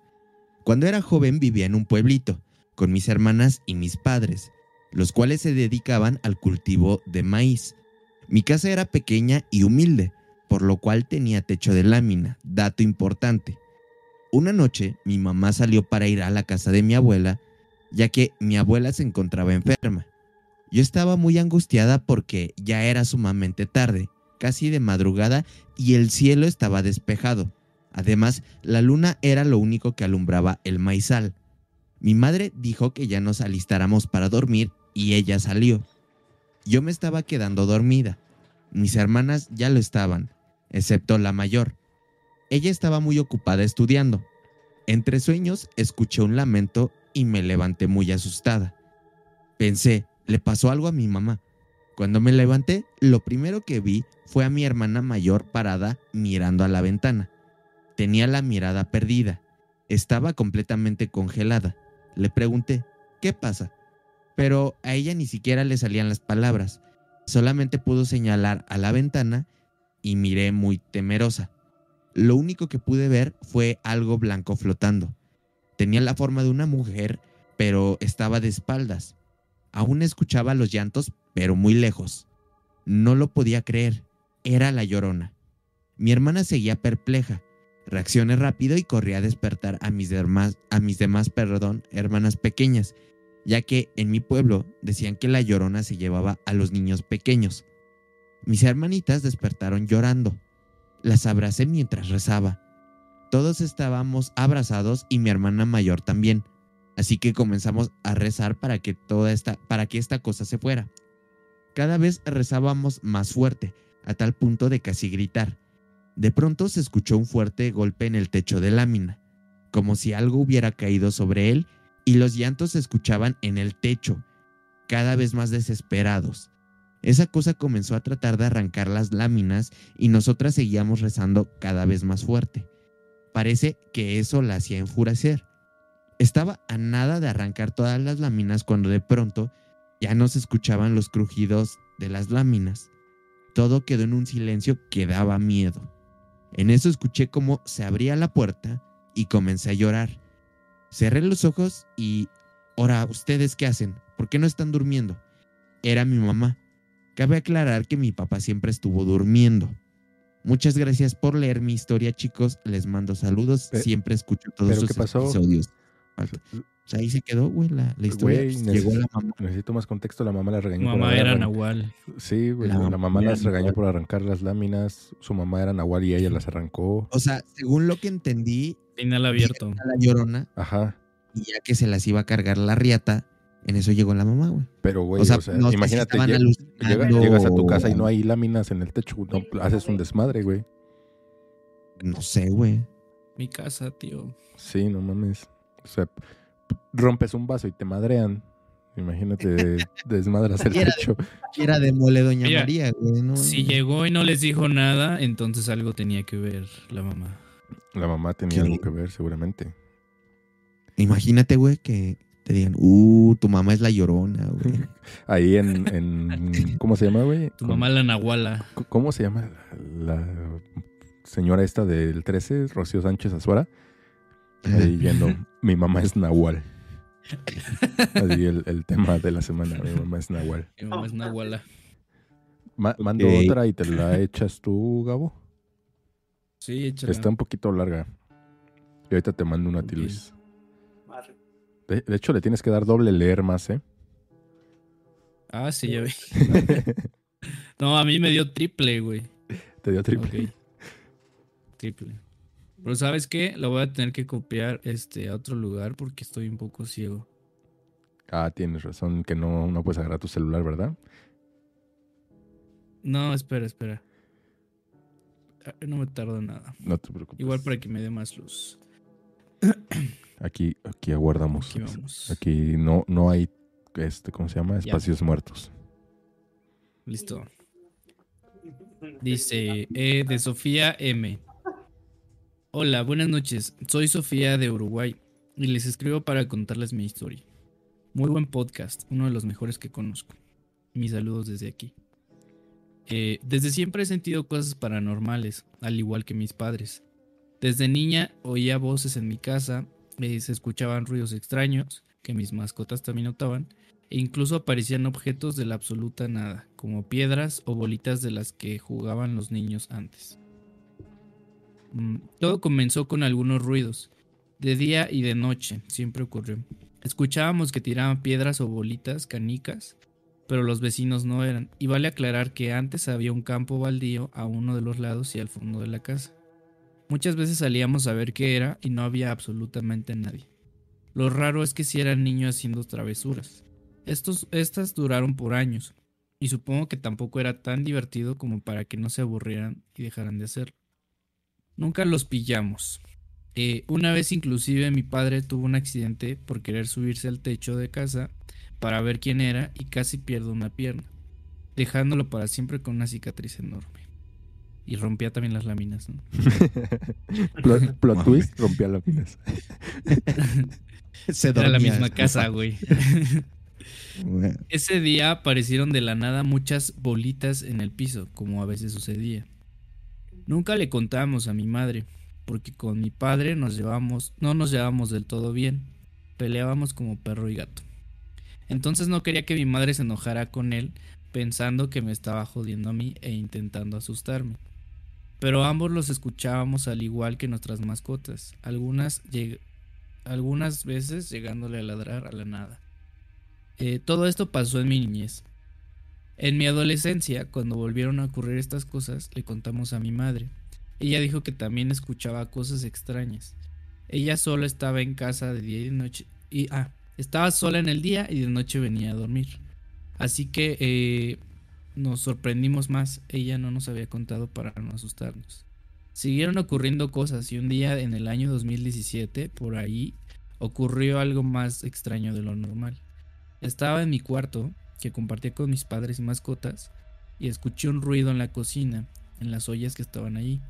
S2: Cuando era joven vivía en un pueblito, con mis hermanas y mis padres, los cuales se dedicaban al cultivo de maíz. Mi casa era pequeña y humilde, por lo cual tenía techo de lámina, dato importante. Una noche mi mamá salió para ir a la casa de mi abuela, ya que mi abuela se encontraba enferma. Yo estaba muy angustiada porque ya era sumamente tarde, casi de madrugada, y el cielo estaba despejado. Además, la luna era lo único que alumbraba el maizal. Mi madre dijo que ya nos alistáramos para dormir y ella salió. Yo me estaba quedando dormida. Mis hermanas ya lo estaban, excepto la mayor. Ella estaba muy ocupada estudiando. Entre sueños escuché un lamento y me levanté muy asustada. Pensé, le pasó algo a mi mamá. Cuando me levanté, lo primero que vi fue a mi hermana mayor parada mirando a la ventana. Tenía la mirada perdida. Estaba completamente congelada. Le pregunté, ¿qué pasa? Pero a ella ni siquiera le salían las palabras. Solamente pudo señalar a la ventana y miré muy temerosa. Lo único que pude ver fue algo blanco flotando. Tenía la forma de una mujer, pero estaba de espaldas. Aún escuchaba los llantos, pero muy lejos. No lo podía creer. Era la llorona. Mi hermana seguía perpleja. Reaccioné rápido y corrí a despertar a mis demás, a mis demás perdón, hermanas pequeñas, ya que en mi pueblo decían que la llorona se llevaba a los niños pequeños. Mis hermanitas despertaron llorando. Las abracé mientras rezaba. Todos estábamos abrazados y mi hermana mayor también. Así que comenzamos a rezar para que toda esta para que esta cosa se fuera. Cada vez rezábamos más fuerte, a tal punto de casi gritar. De pronto se escuchó un fuerte golpe en el techo de lámina, como si algo hubiera caído sobre él, y los llantos se escuchaban en el techo, cada vez más desesperados. Esa cosa comenzó a tratar de arrancar las láminas y nosotras seguíamos rezando cada vez más fuerte. Parece que eso la hacía enfurecer. Estaba a nada de arrancar todas las láminas cuando de pronto ya no se escuchaban los crujidos de las láminas. Todo quedó en un silencio que daba miedo. En eso escuché cómo se abría la puerta y comencé a llorar. Cerré los ojos y... Ahora, ¿ustedes qué hacen? ¿Por qué no están durmiendo? Era mi mamá. Cabe aclarar que mi papá siempre estuvo durmiendo. Muchas gracias por leer mi historia, chicos. Les mando saludos. Siempre escucho todos
S1: ¿pero
S2: sus episodios. Falta- ahí se quedó, güey, la, la historia.
S1: Güey,
S2: Pues,
S1: neces-
S2: Llegó la mamá.
S1: necesito más contexto. La mamá la regañó.
S3: Mamá era Nahual.
S1: Sí, güey.
S2: La
S1: La,
S2: mamá
S1: las regañó
S2: Nahual.
S1: por arrancar las láminas. Su mamá era Nahual y ella las arrancó.
S2: O sea, según lo que entendí,
S3: Final abierto.
S2: a la llorona
S1: Ajá.
S2: y ya que se las iba a cargar la riata, en eso llegó la mamá, güey.
S1: Pero, güey,
S2: O
S1: o
S2: sea, no
S1: imagínate, lleg- llega- llegas a tu casa y no hay láminas en el techo. No, haces un desmadre, güey.
S2: No sé, güey.
S3: Mi casa, tío.
S1: Sí, no mames. O sea, rompes un vaso y te madrean. Imagínate, desmadras el techo.
S2: Era de mole Doña
S3: Mira,
S2: María, güey. No,
S3: Si llegó y no les dijo nada, entonces algo tenía que ver la mamá.
S1: La mamá tenía
S2: ¿Qué?
S1: algo que ver, seguramente.
S2: Imagínate, güey, que te digan, uh, tu mamá es la llorona, güey.
S1: Ahí en, en- ¿Cómo se llama, güey?
S3: Tu mamá la Nahuala.
S1: ¿Cómo se llama la señora esta del 13, Rocío Sánchez Azuara? Ahí yendo, mi mamá es Nahual. Así el, el tema de la semana, mi mamá es Nahual.
S3: Mi mamá es Nahuala.
S1: Ma- mando otra y te la echas tú, Gabo.
S3: Sí, échala.
S1: Está un poquito larga. Y ahorita te mando una a ti. Luis. De, de hecho, le tienes que dar doble leer más, ¿eh?
S3: Ah, sí, ya vi. no, a mí me dio triple, güey.
S1: Te dio triple.
S3: Triple. Pero ¿sabes qué? Lo voy a tener que copiar este, a otro lugar porque estoy un poco ciego.
S1: Ah, tienes razón, que no, no puedes agarrar tu celular, ¿verdad?
S3: No, espera, espera. Ah, No me tarda nada.
S1: No te preocupes.
S3: Igual para que me dé más luz.
S1: Aquí, aquí aguardamos.
S3: Aquí vamos.
S1: Aquí no, no hay, este, ¿cómo se llama?
S3: Ya.
S1: Espacios muertos.
S3: Listo. Dice eh, de Sofía M. Hola, buenas noches. Soy Sofía de Uruguay y les escribo para contarles mi historia. Muy buen podcast, uno de los mejores que conozco. Mis saludos desde aquí. Eh, desde siempre he sentido cosas paranormales, al igual que mis padres. Desde niña oía voces en mi casa, eh, se escuchaban ruidos extraños, que mis mascotas también notaban, e incluso aparecían objetos de la absoluta nada, como piedras o bolitas de las que jugaban los niños antes. Mm, Todo comenzó con algunos ruidos, de día y de noche, siempre ocurrió. Escuchábamos que tiraban piedras o bolitas, canicas, pero los vecinos no eran, y vale aclarar que antes había un campo baldío a uno de los lados y al fondo de la casa. Muchas veces salíamos a ver qué era y no había absolutamente nadie. Lo raro es que si eran niños haciendo travesuras. Estos, estas duraron por años, y supongo que tampoco era tan divertido como para que no se aburrieran y dejaran de hacerlo. Nunca los pillamos. Eh, una vez inclusive mi padre tuvo un accidente por querer subirse al techo de casa para ver quién era y casi pierde una pierna, dejándolo para siempre con una cicatriz enorme. Y rompía también las láminas, ¿no?
S1: plot plot twist, rompía láminas.
S2: Se
S3: Era la misma casa, güey. Ese día aparecieron de la nada muchas bolitas en el piso, como a veces sucedía. Nunca le contábamos a mi madre, porque con mi padre nos llevamos, no nos llevábamos del todo bien. Peleábamos como perro y gato. Entonces no quería que mi madre se enojara con él, pensando que me estaba jodiendo a mí e intentando asustarme. Pero ambos los escuchábamos al igual que nuestras mascotas, algunas, algunas veces llegándole a ladrar a la nada. Eh, todo esto pasó en mi niñez. En mi adolescencia, cuando volvieron a ocurrir estas cosas, le contamos a mi madre. Ella dijo que también escuchaba cosas extrañas. Ella sola estaba en casa de día y de noche. Y, ah, estaba sola en el día y de noche venía a dormir. Así que eh, nos sorprendimos más. Ella no nos había contado para no asustarnos. Siguieron ocurriendo cosas y un día en el año 2017, por ahí, ocurrió algo más extraño de lo normal. Estaba en mi cuarto, que compartía con mis padres y mascotas, y escuché un ruido en la cocina, en las ollas que estaban allí.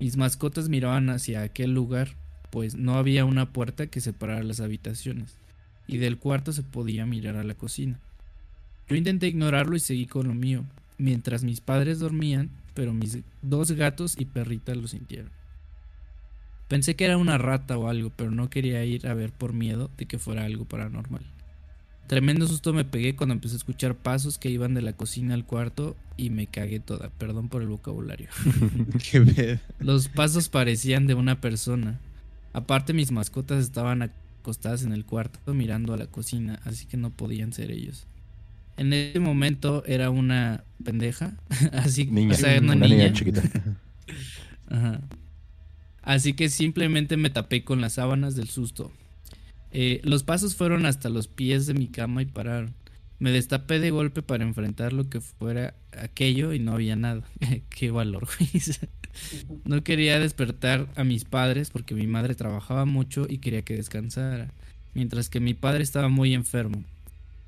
S3: Mis mascotas miraban hacia aquel lugar, pues no había una puerta que separara las habitaciones, y del cuarto se podía mirar a la cocina. Yo intenté ignorarlo y seguí con lo mío, mientras mis padres dormían, pero mis dos gatos y perrita lo sintieron. Pensé que era una rata o algo, pero no quería ir a ver por miedo de que fuera algo paranormal. Tremendo susto me pegué cuando empecé a escuchar pasos que iban de la cocina al cuarto y me cagué toda, perdón por el vocabulario.
S2: qué pedo.
S3: Los pasos parecían de una persona. Aparte mis mascotas estaban acostadas en el cuarto mirando a la cocina, así que no podían ser ellos. En ese momento era una pendeja, así
S1: Niña,
S3: o sea, una,
S1: una
S3: niña.
S1: niña chiquita.
S3: Ajá. Así que simplemente me tapé con las sábanas del susto. Eh, los pasos fueron hasta los pies de mi cama y pararon. Me destapé de golpe para enfrentar lo que fuera aquello y no había nada. Qué valor. No quería despertar a mis padres porque mi madre trabajaba mucho y quería que descansara, mientras que mi padre estaba muy enfermo.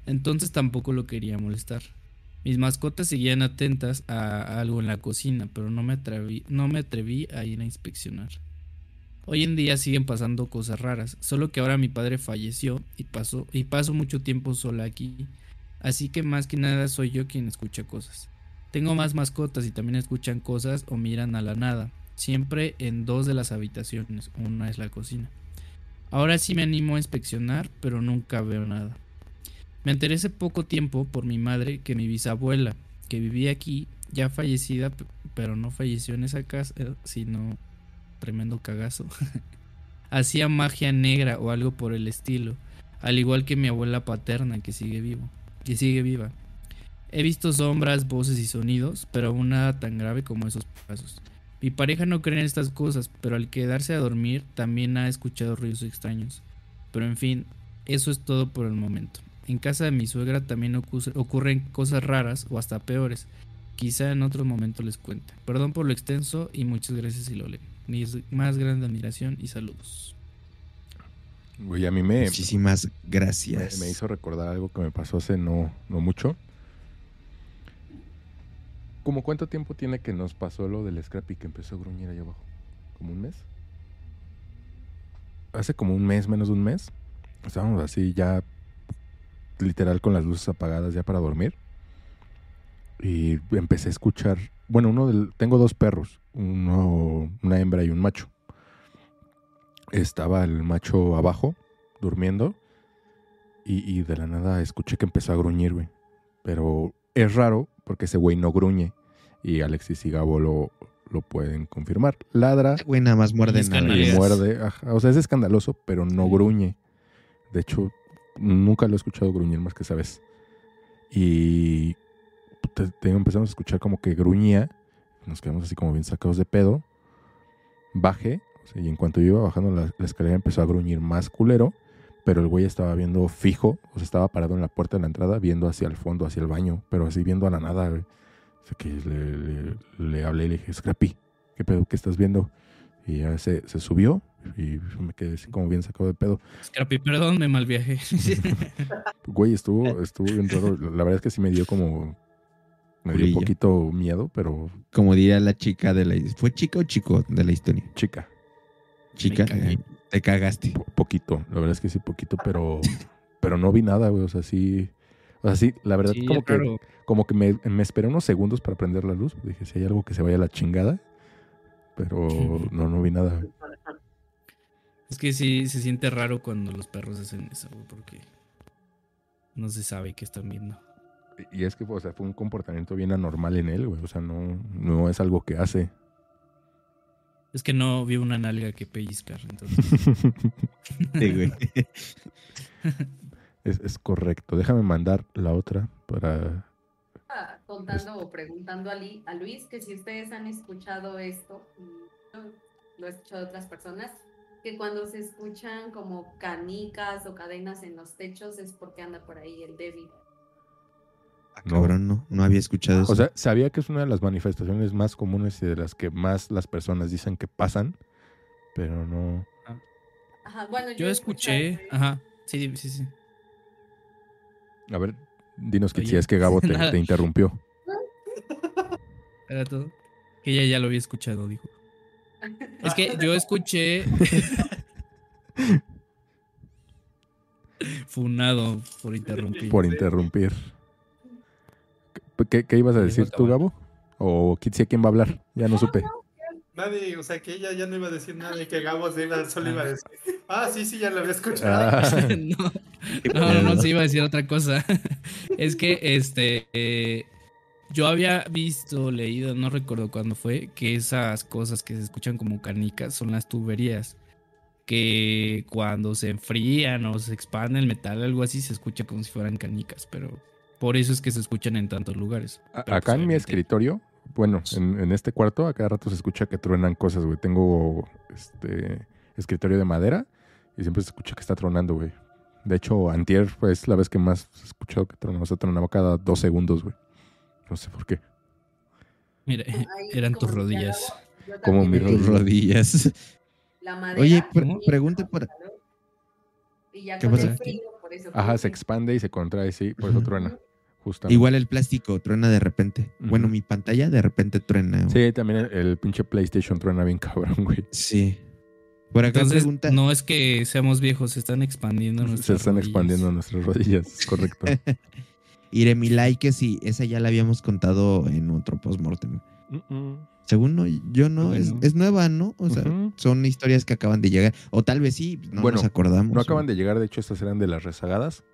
S3: Entonces tampoco lo quería molestar. Mis mascotas seguían atentas a algo en la cocina, pero no me atreví a ir a inspeccionar. Hoy en día siguen pasando cosas raras, solo que ahora mi padre falleció y, pasó, y paso mucho tiempo sola aquí. Así que más que nada soy yo quien escucha cosas. Tengo más mascotas y también escuchan cosas o miran a la nada, siempre en dos de las habitaciones, una es la cocina. Ahora sí me animo a inspeccionar, pero nunca veo nada. Me enteré hace poco tiempo por mi madre que mi bisabuela, que vivía aquí, ya fallecida, pero no falleció en esa casa, eh, sino tremendo cagazo. Hacía magia negra o algo por el estilo, al igual que mi abuela paterna que sigue vivo, que sigue viva. He visto sombras, voces y sonidos, pero aún nada tan grave como esos pasos. Mi pareja no cree en estas cosas, pero al quedarse a dormir también ha escuchado ruidos extraños. Pero en fin, eso es todo por el momento. En casa de mi suegra también ocu- ocurren cosas raras o hasta peores. Quizá en otro momento les cuente. Perdón por lo extenso y muchas gracias si lo leen. Mi más grande admiración y saludos.
S1: Güey, a mí me,
S2: Muchísimas gracias.
S1: me hizo recordar algo que me pasó hace no, no mucho. ¿Cómo cuánto tiempo tiene que nos pasó lo del Scrappy que empezó a gruñir ahí abajo? ¿Como un mes? Hace como un mes, menos de un mes. Estábamos así ya literal con las luces apagadas ya para dormir. Y empecé a escuchar, bueno, uno del, tengo dos perros, uno, una hembra y un macho. Estaba el macho abajo, durmiendo, y, y de la nada escuché que empezó a gruñir, güey. Pero es raro porque ese güey no gruñe, y Alexis y Gabo lo, lo pueden confirmar. Ladra
S2: Güey, nada más muerde
S1: y muerde, ajá, o sea, es escandaloso, pero no gruñe. De hecho, nunca lo he escuchado gruñir más que esa vez. Y te- te- empezamos a escuchar como que gruñía. Nos quedamos así como bien sacados de pedo. Bajé. y en cuanto yo iba bajando la, la escalera empezó a gruñir más culero. Pero el güey estaba viendo fijo. O sea, estaba parado en la puerta de la entrada viendo hacia el fondo, hacia el baño. Pero así viendo a la nada, güey. O sea, que le, le- le hablé y le dije, Scrappy, ¿qué pedo? ¿Qué estás viendo? Y ya se, se subió y me quedé así como bien sacado de pedo.
S3: Scrappy, perdón, me malviajé.
S1: Güey, estuvo, estuvo bien raro. La verdad es que sí me dio como. Me dio un poquito miedo, pero
S2: Como diría la chica de la ¿Fue chica o chico de la historia?
S1: chica.
S2: Chica, eh, te cagaste.
S1: po- poquito. La verdad es que sí, poquito, pero. Pero no vi nada, güey. O sea, sí. O sea, sí, la verdad,
S3: Sí,
S1: como que, como que me, me esperé unos segundos para prender la luz. Dije, si hay algo que se vaya a la chingada. Pero no, no vi nada. güey.
S3: Es que sí se siente raro cuando los perros hacen eso, güey, porque no se sabe qué están viendo.
S1: Y es que, o sea, fue un comportamiento bien anormal en él, güey. O sea, no, no es algo que hace.
S3: Es que no vi una nalga que pellizcar, entonces.
S2: Sí, güey.
S1: Es, es correcto. Déjame mandar la otra para.
S8: Ah, contando o preguntando a, Li- a Luis que si ustedes han escuchado esto, lo he escuchado de otras personas, que cuando se escuchan como canicas o cadenas en los techos es porque anda por ahí el débil.
S2: Ah, Cabrón, no, no había escuchado eso.
S1: O sea, sabía que es una de las manifestaciones más comunes y de las que más las personas dicen que pasan, pero no.
S8: Ajá, bueno,
S3: Yo escuché, ajá, sí, sí, sí.
S1: A ver, dinos que si es que Gabo te, te interrumpió.
S3: Era todo. Que ella ya lo había escuchado, dijo. Es que yo escuché. Funado por interrumpir.
S1: Por interrumpir. ¿Qué, ibas a decir
S3: a
S1: tú. Gabo? ¿O Kitsia quién va a hablar? Ya no supe.
S5: Nadie, o sea que ella ya no iba a decir nada y que Gabo se iba- solo iba a decir, ah, sí, sí, ya lo había escuchado.
S1: Ah,
S3: no, no, no, no, sí iba a decir otra cosa. es que este eh, yo había visto, leído, no recuerdo cuándo fue, que esas cosas que se escuchan como canicas son las tuberías. Que cuando se enfrían o se expande el metal, algo así, se escucha como si fueran canicas, pero por eso es que se escuchan en tantos lugares.
S1: a-
S3: Pero,
S1: acá
S3: pues,
S1: en mi
S3: obviamente-
S1: escritorio, bueno, en, en este cuarto, a cada rato se escucha que truenan cosas, güey. Tengo este escritorio de madera y siempre se escucha que está tronando, güey. De hecho, antier fue es la vez que más he escuchado que tronaba. O sea, tronaba cada dos segundos, güey. No sé por qué.
S3: Mira, eran tus rodillas.
S1: Como mis
S2: rodillas.
S8: La madera
S2: Oye, pre- pregunta
S8: calor, Y ya
S2: ¿Qué pasa?
S8: frío, por eso
S1: Ajá, se expande y se contrae, sí, por eso truena. Justamente.
S2: Igual el plástico truena de repente. Bueno, mi pantalla de repente truena. güey.
S1: Sí, también el, el pinche PlayStation truena bien cabrón, güey.
S2: Sí. Por acá
S3: Entonces,
S2: pregunta.
S3: no es que seamos viejos, se están expandiendo
S1: Se
S3: nuestras
S1: están
S3: rodillas.
S1: expandiendo nuestras rodillas, correcto.
S2: Iremilai, que sí, esa ya la habíamos contado en otro postmortem. Según no, yo no, es,
S1: Bueno.
S2: es nueva, ¿no? O sea, son historias que acaban de llegar. O tal vez sí, no
S1: bueno,
S2: nos acordamos.
S1: no acaban de llegar, de hecho estas eran de las rezagadas.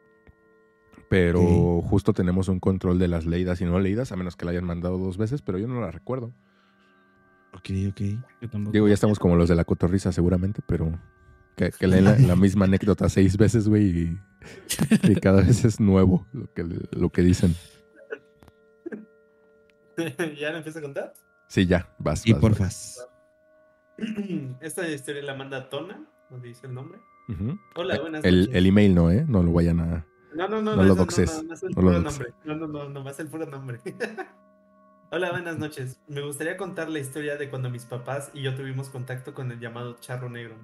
S1: Pero justo tenemos un control de las leídas y no leídas, a menos que la hayan mandado dos veces, pero yo no la recuerdo.
S2: Ok, ok.
S3: Yo tampoco.
S1: Digo, ya estamos como los de la cotorriza seguramente, pero que, que leen la, la misma anécdota seis veces, güey, y, y cada vez es nuevo lo que, lo que dicen.
S5: ¿Ya lo empiezo a contar?
S1: Sí, ya, vas.
S2: Y
S1: vas,
S2: porfas.
S5: Esta historia la manda Tona, no dice el nombre. Hola, buenas
S1: el,
S5: noches.
S1: el email no, ¿eh? No lo vayan a...
S5: No, no, no,
S1: No lo doxes,
S5: No, no,
S1: no
S5: nombre. No, no, no, nomás el puro nombre. Hola, buenas noches. Me gustaría contar la historia de cuando mis papás y yo tuvimos contacto con el llamado charro negro.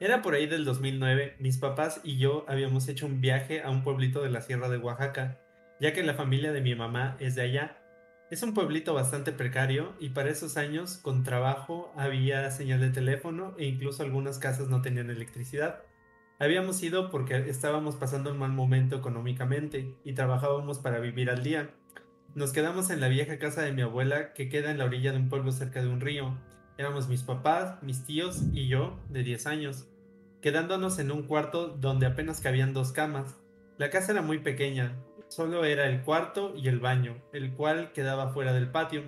S5: Era por ahí del 2009. Mis papás y yo habíamos hecho un viaje a un pueblito de la sierra de Oaxaca, ya que la familia de mi mamá es de allá. Es un pueblito bastante precario y para esos años, con trabajo, había señal de teléfono e incluso algunas casas no tenían electricidad. Habíamos ido porque estábamos pasando un mal momento económicamente y trabajábamos para vivir al día. Nos quedamos en la vieja casa de mi abuela que queda en la orilla de un pueblo cerca de un río. Éramos mis papás, mis tíos y yo, de 10 años, quedándonos en un cuarto donde apenas cabían dos camas. La casa era muy pequeña, solo era el cuarto y el baño, el cual quedaba fuera del patio.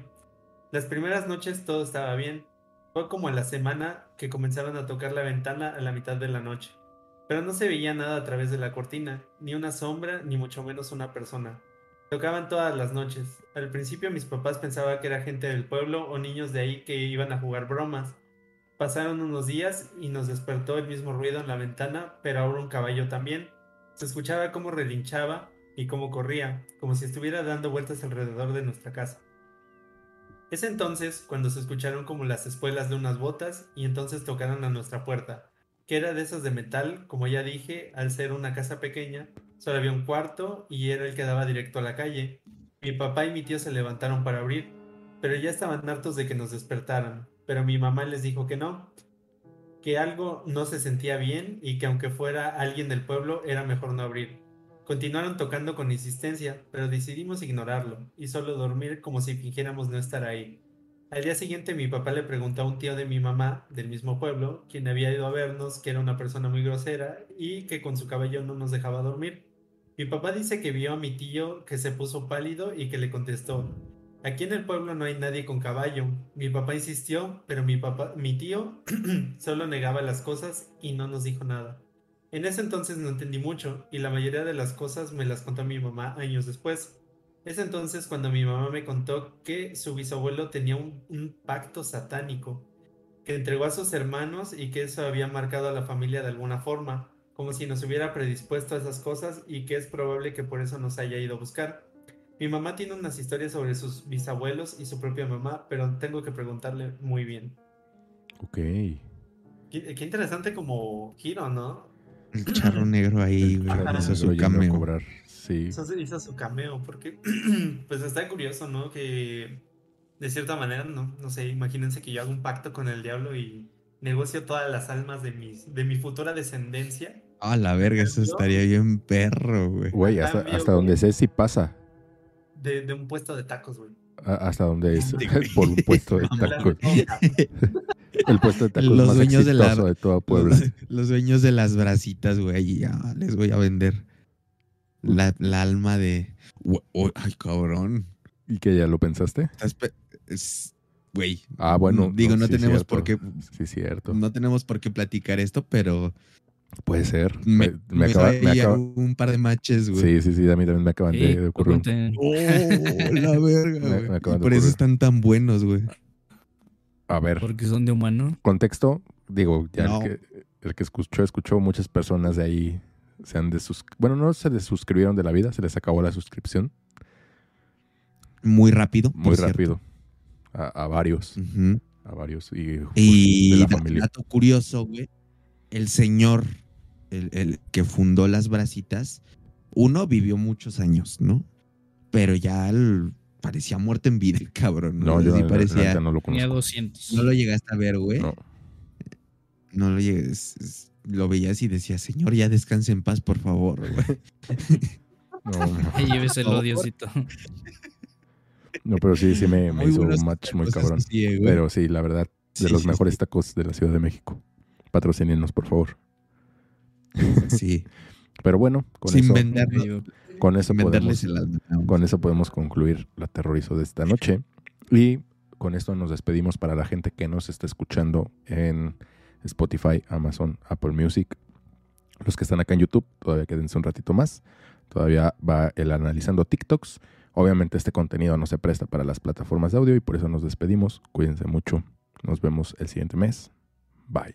S5: Las primeras noches todo estaba bien. Fue como en la semana que comenzaron a tocar la ventana a la mitad de la noche. Pero no se veía nada a través de la cortina, ni una sombra, ni mucho menos una persona. Tocaban todas las noches. Al principio mis papás pensaban que era gente del pueblo o niños de ahí que iban a jugar bromas. Pasaron unos días y nos despertó el mismo ruido en la ventana, pero ahora un caballo también. Se escuchaba cómo relinchaba y cómo corría, como si estuviera dando vueltas alrededor de nuestra casa. Es entonces cuando se escucharon como las espuelas de unas botas y entonces tocaron a nuestra puerta, que era de esas de metal, como ya dije, al ser una casa pequeña, solo había un cuarto y era el que daba directo a la calle. Mi papá y mi tío se levantaron para abrir, pero ya estaban hartos de que nos despertaran, pero mi mamá les dijo que no, que algo no se sentía bien y que aunque fuera alguien del pueblo era mejor no abrir. Continuaron tocando con insistencia, pero decidimos ignorarlo y solo dormir como si fingiéramos no estar ahí. Al día siguiente mi papá le preguntó a un tío de mi mamá, del mismo pueblo, quien había ido a vernos, que era una persona muy grosera y que con su cabello no nos dejaba dormir. Mi papá dice que vio a mi tío que se puso pálido y que le contestó, aquí en el pueblo no hay nadie con caballo. Mi papá insistió, pero mi papá, mi tío solo negaba las cosas y no nos dijo nada. En ese entonces no entendí mucho y la mayoría de las cosas me las contó mi mamá años después. Es entonces cuando mi mamá me contó que su bisabuelo tenía un, un pacto satánico que entregó a sus hermanos y que eso había marcado a la familia de alguna forma, como si nos hubiera predispuesto a esas cosas y que es probable que por eso nos haya ido a buscar. Mi mamá tiene unas historias sobre sus bisabuelos y su propia mamá, pero tengo que preguntarle muy bien.
S1: Ok.
S5: Qué, qué interesante como giro, ¿no?
S2: El charro negro ahí, güey. Hizo su cameo.
S1: cobrar. Sí.
S5: Hizo, hizo su cameo, porque pues está curioso, ¿no? Que de cierta manera, no, no sé, imagínense que yo hago un pacto con el diablo y negocio todas las almas de, mis, de mi futura descendencia.
S2: Ah, la verga, eso estaría bien perro, güey.
S1: Güey, hasta,
S5: Cambio,
S1: hasta donde sé si pasa.
S5: De, de un puesto de tacos, güey.
S1: Hasta donde es por un puesto de tacos. El puesto de tacos
S2: Los
S1: más
S2: dueños de la-
S1: de toda Puebla.
S2: Los, los dueños de las brasitas, güey, y ya les voy a vender la, la alma de. Oh, ay, cabrón.
S1: ¿Y que ya lo pensaste?
S2: Güey.
S1: Ah, bueno.
S2: Digo, no
S1: sí,
S2: tenemos
S1: cierto.
S2: por qué.
S1: Sí, cierto.
S2: No tenemos por qué platicar esto, pero.
S1: Puede ser.
S2: Me,
S1: Me, me
S2: me
S1: acaba,
S2: trae
S1: me
S2: ya
S1: acaba-
S2: un par de matches, güey.
S1: Sí, sí, sí, a mí también me acaban de,
S3: Sí,
S1: de ocurrir.
S2: Oh, la verga,
S1: Me-
S2: güey.
S1: me acaban
S2: Y
S1: de
S2: por eso
S1: ocurrir.
S2: están tan buenos, güey.
S1: A ver,
S3: Porque son de humano.
S1: contexto. Digo, ya
S2: No.
S1: el, que, el que escuchó, escuchó, muchas personas de ahí se han desus... Bueno, no se desuscribieron de la vida, se les acabó la suscripción.
S2: Muy rápido.
S1: Muy rápido. A, a varios.
S2: Ujú.
S1: A varios. Y,
S2: Y dato curioso, güey. El señor, el, el que fundó las brasitas, uno vivió muchos años, ¿no? Pero ya el- parecía muerto en vida el cabrón. No,
S1: No, yo
S2: Sí
S1: la
S2: parecía.
S1: no lo
S3: Tenía
S1: conozco.
S3: 200.
S2: No lo llegaste a ver, güey.
S1: No.
S2: no lo llegues. es- Lo veías y decías, señor, ya descanse en paz, por favor. güey".
S3: Ahí lléveselo, Diosito.
S1: No, pero sí, sí me, hizo un match muy cabrón.
S2: sí, güey.
S1: pero sí, la verdad, de
S2: Sí,
S1: los
S2: sí,
S1: mejores
S2: sí.
S1: tacos de la Ciudad de México. Patrocínenos, por favor.
S2: Sí.
S1: Pero bueno, con
S2: Sin
S1: eso,
S2: venderlo-
S1: con eso
S2: sin
S1: podemos,
S2: el
S1: con eso podemos concluir la terrorizo de esta noche. Y con esto nos despedimos para la gente que nos está escuchando en Spotify, Amazon, Apple Music. Los que están acá en YouTube, todavía quédense un ratito más. Todavía va el analizando TikToks. Obviamente este contenido no se presta para las plataformas de audio y por eso nos despedimos. Cuídense mucho. Nos vemos el siguiente mes. Bye.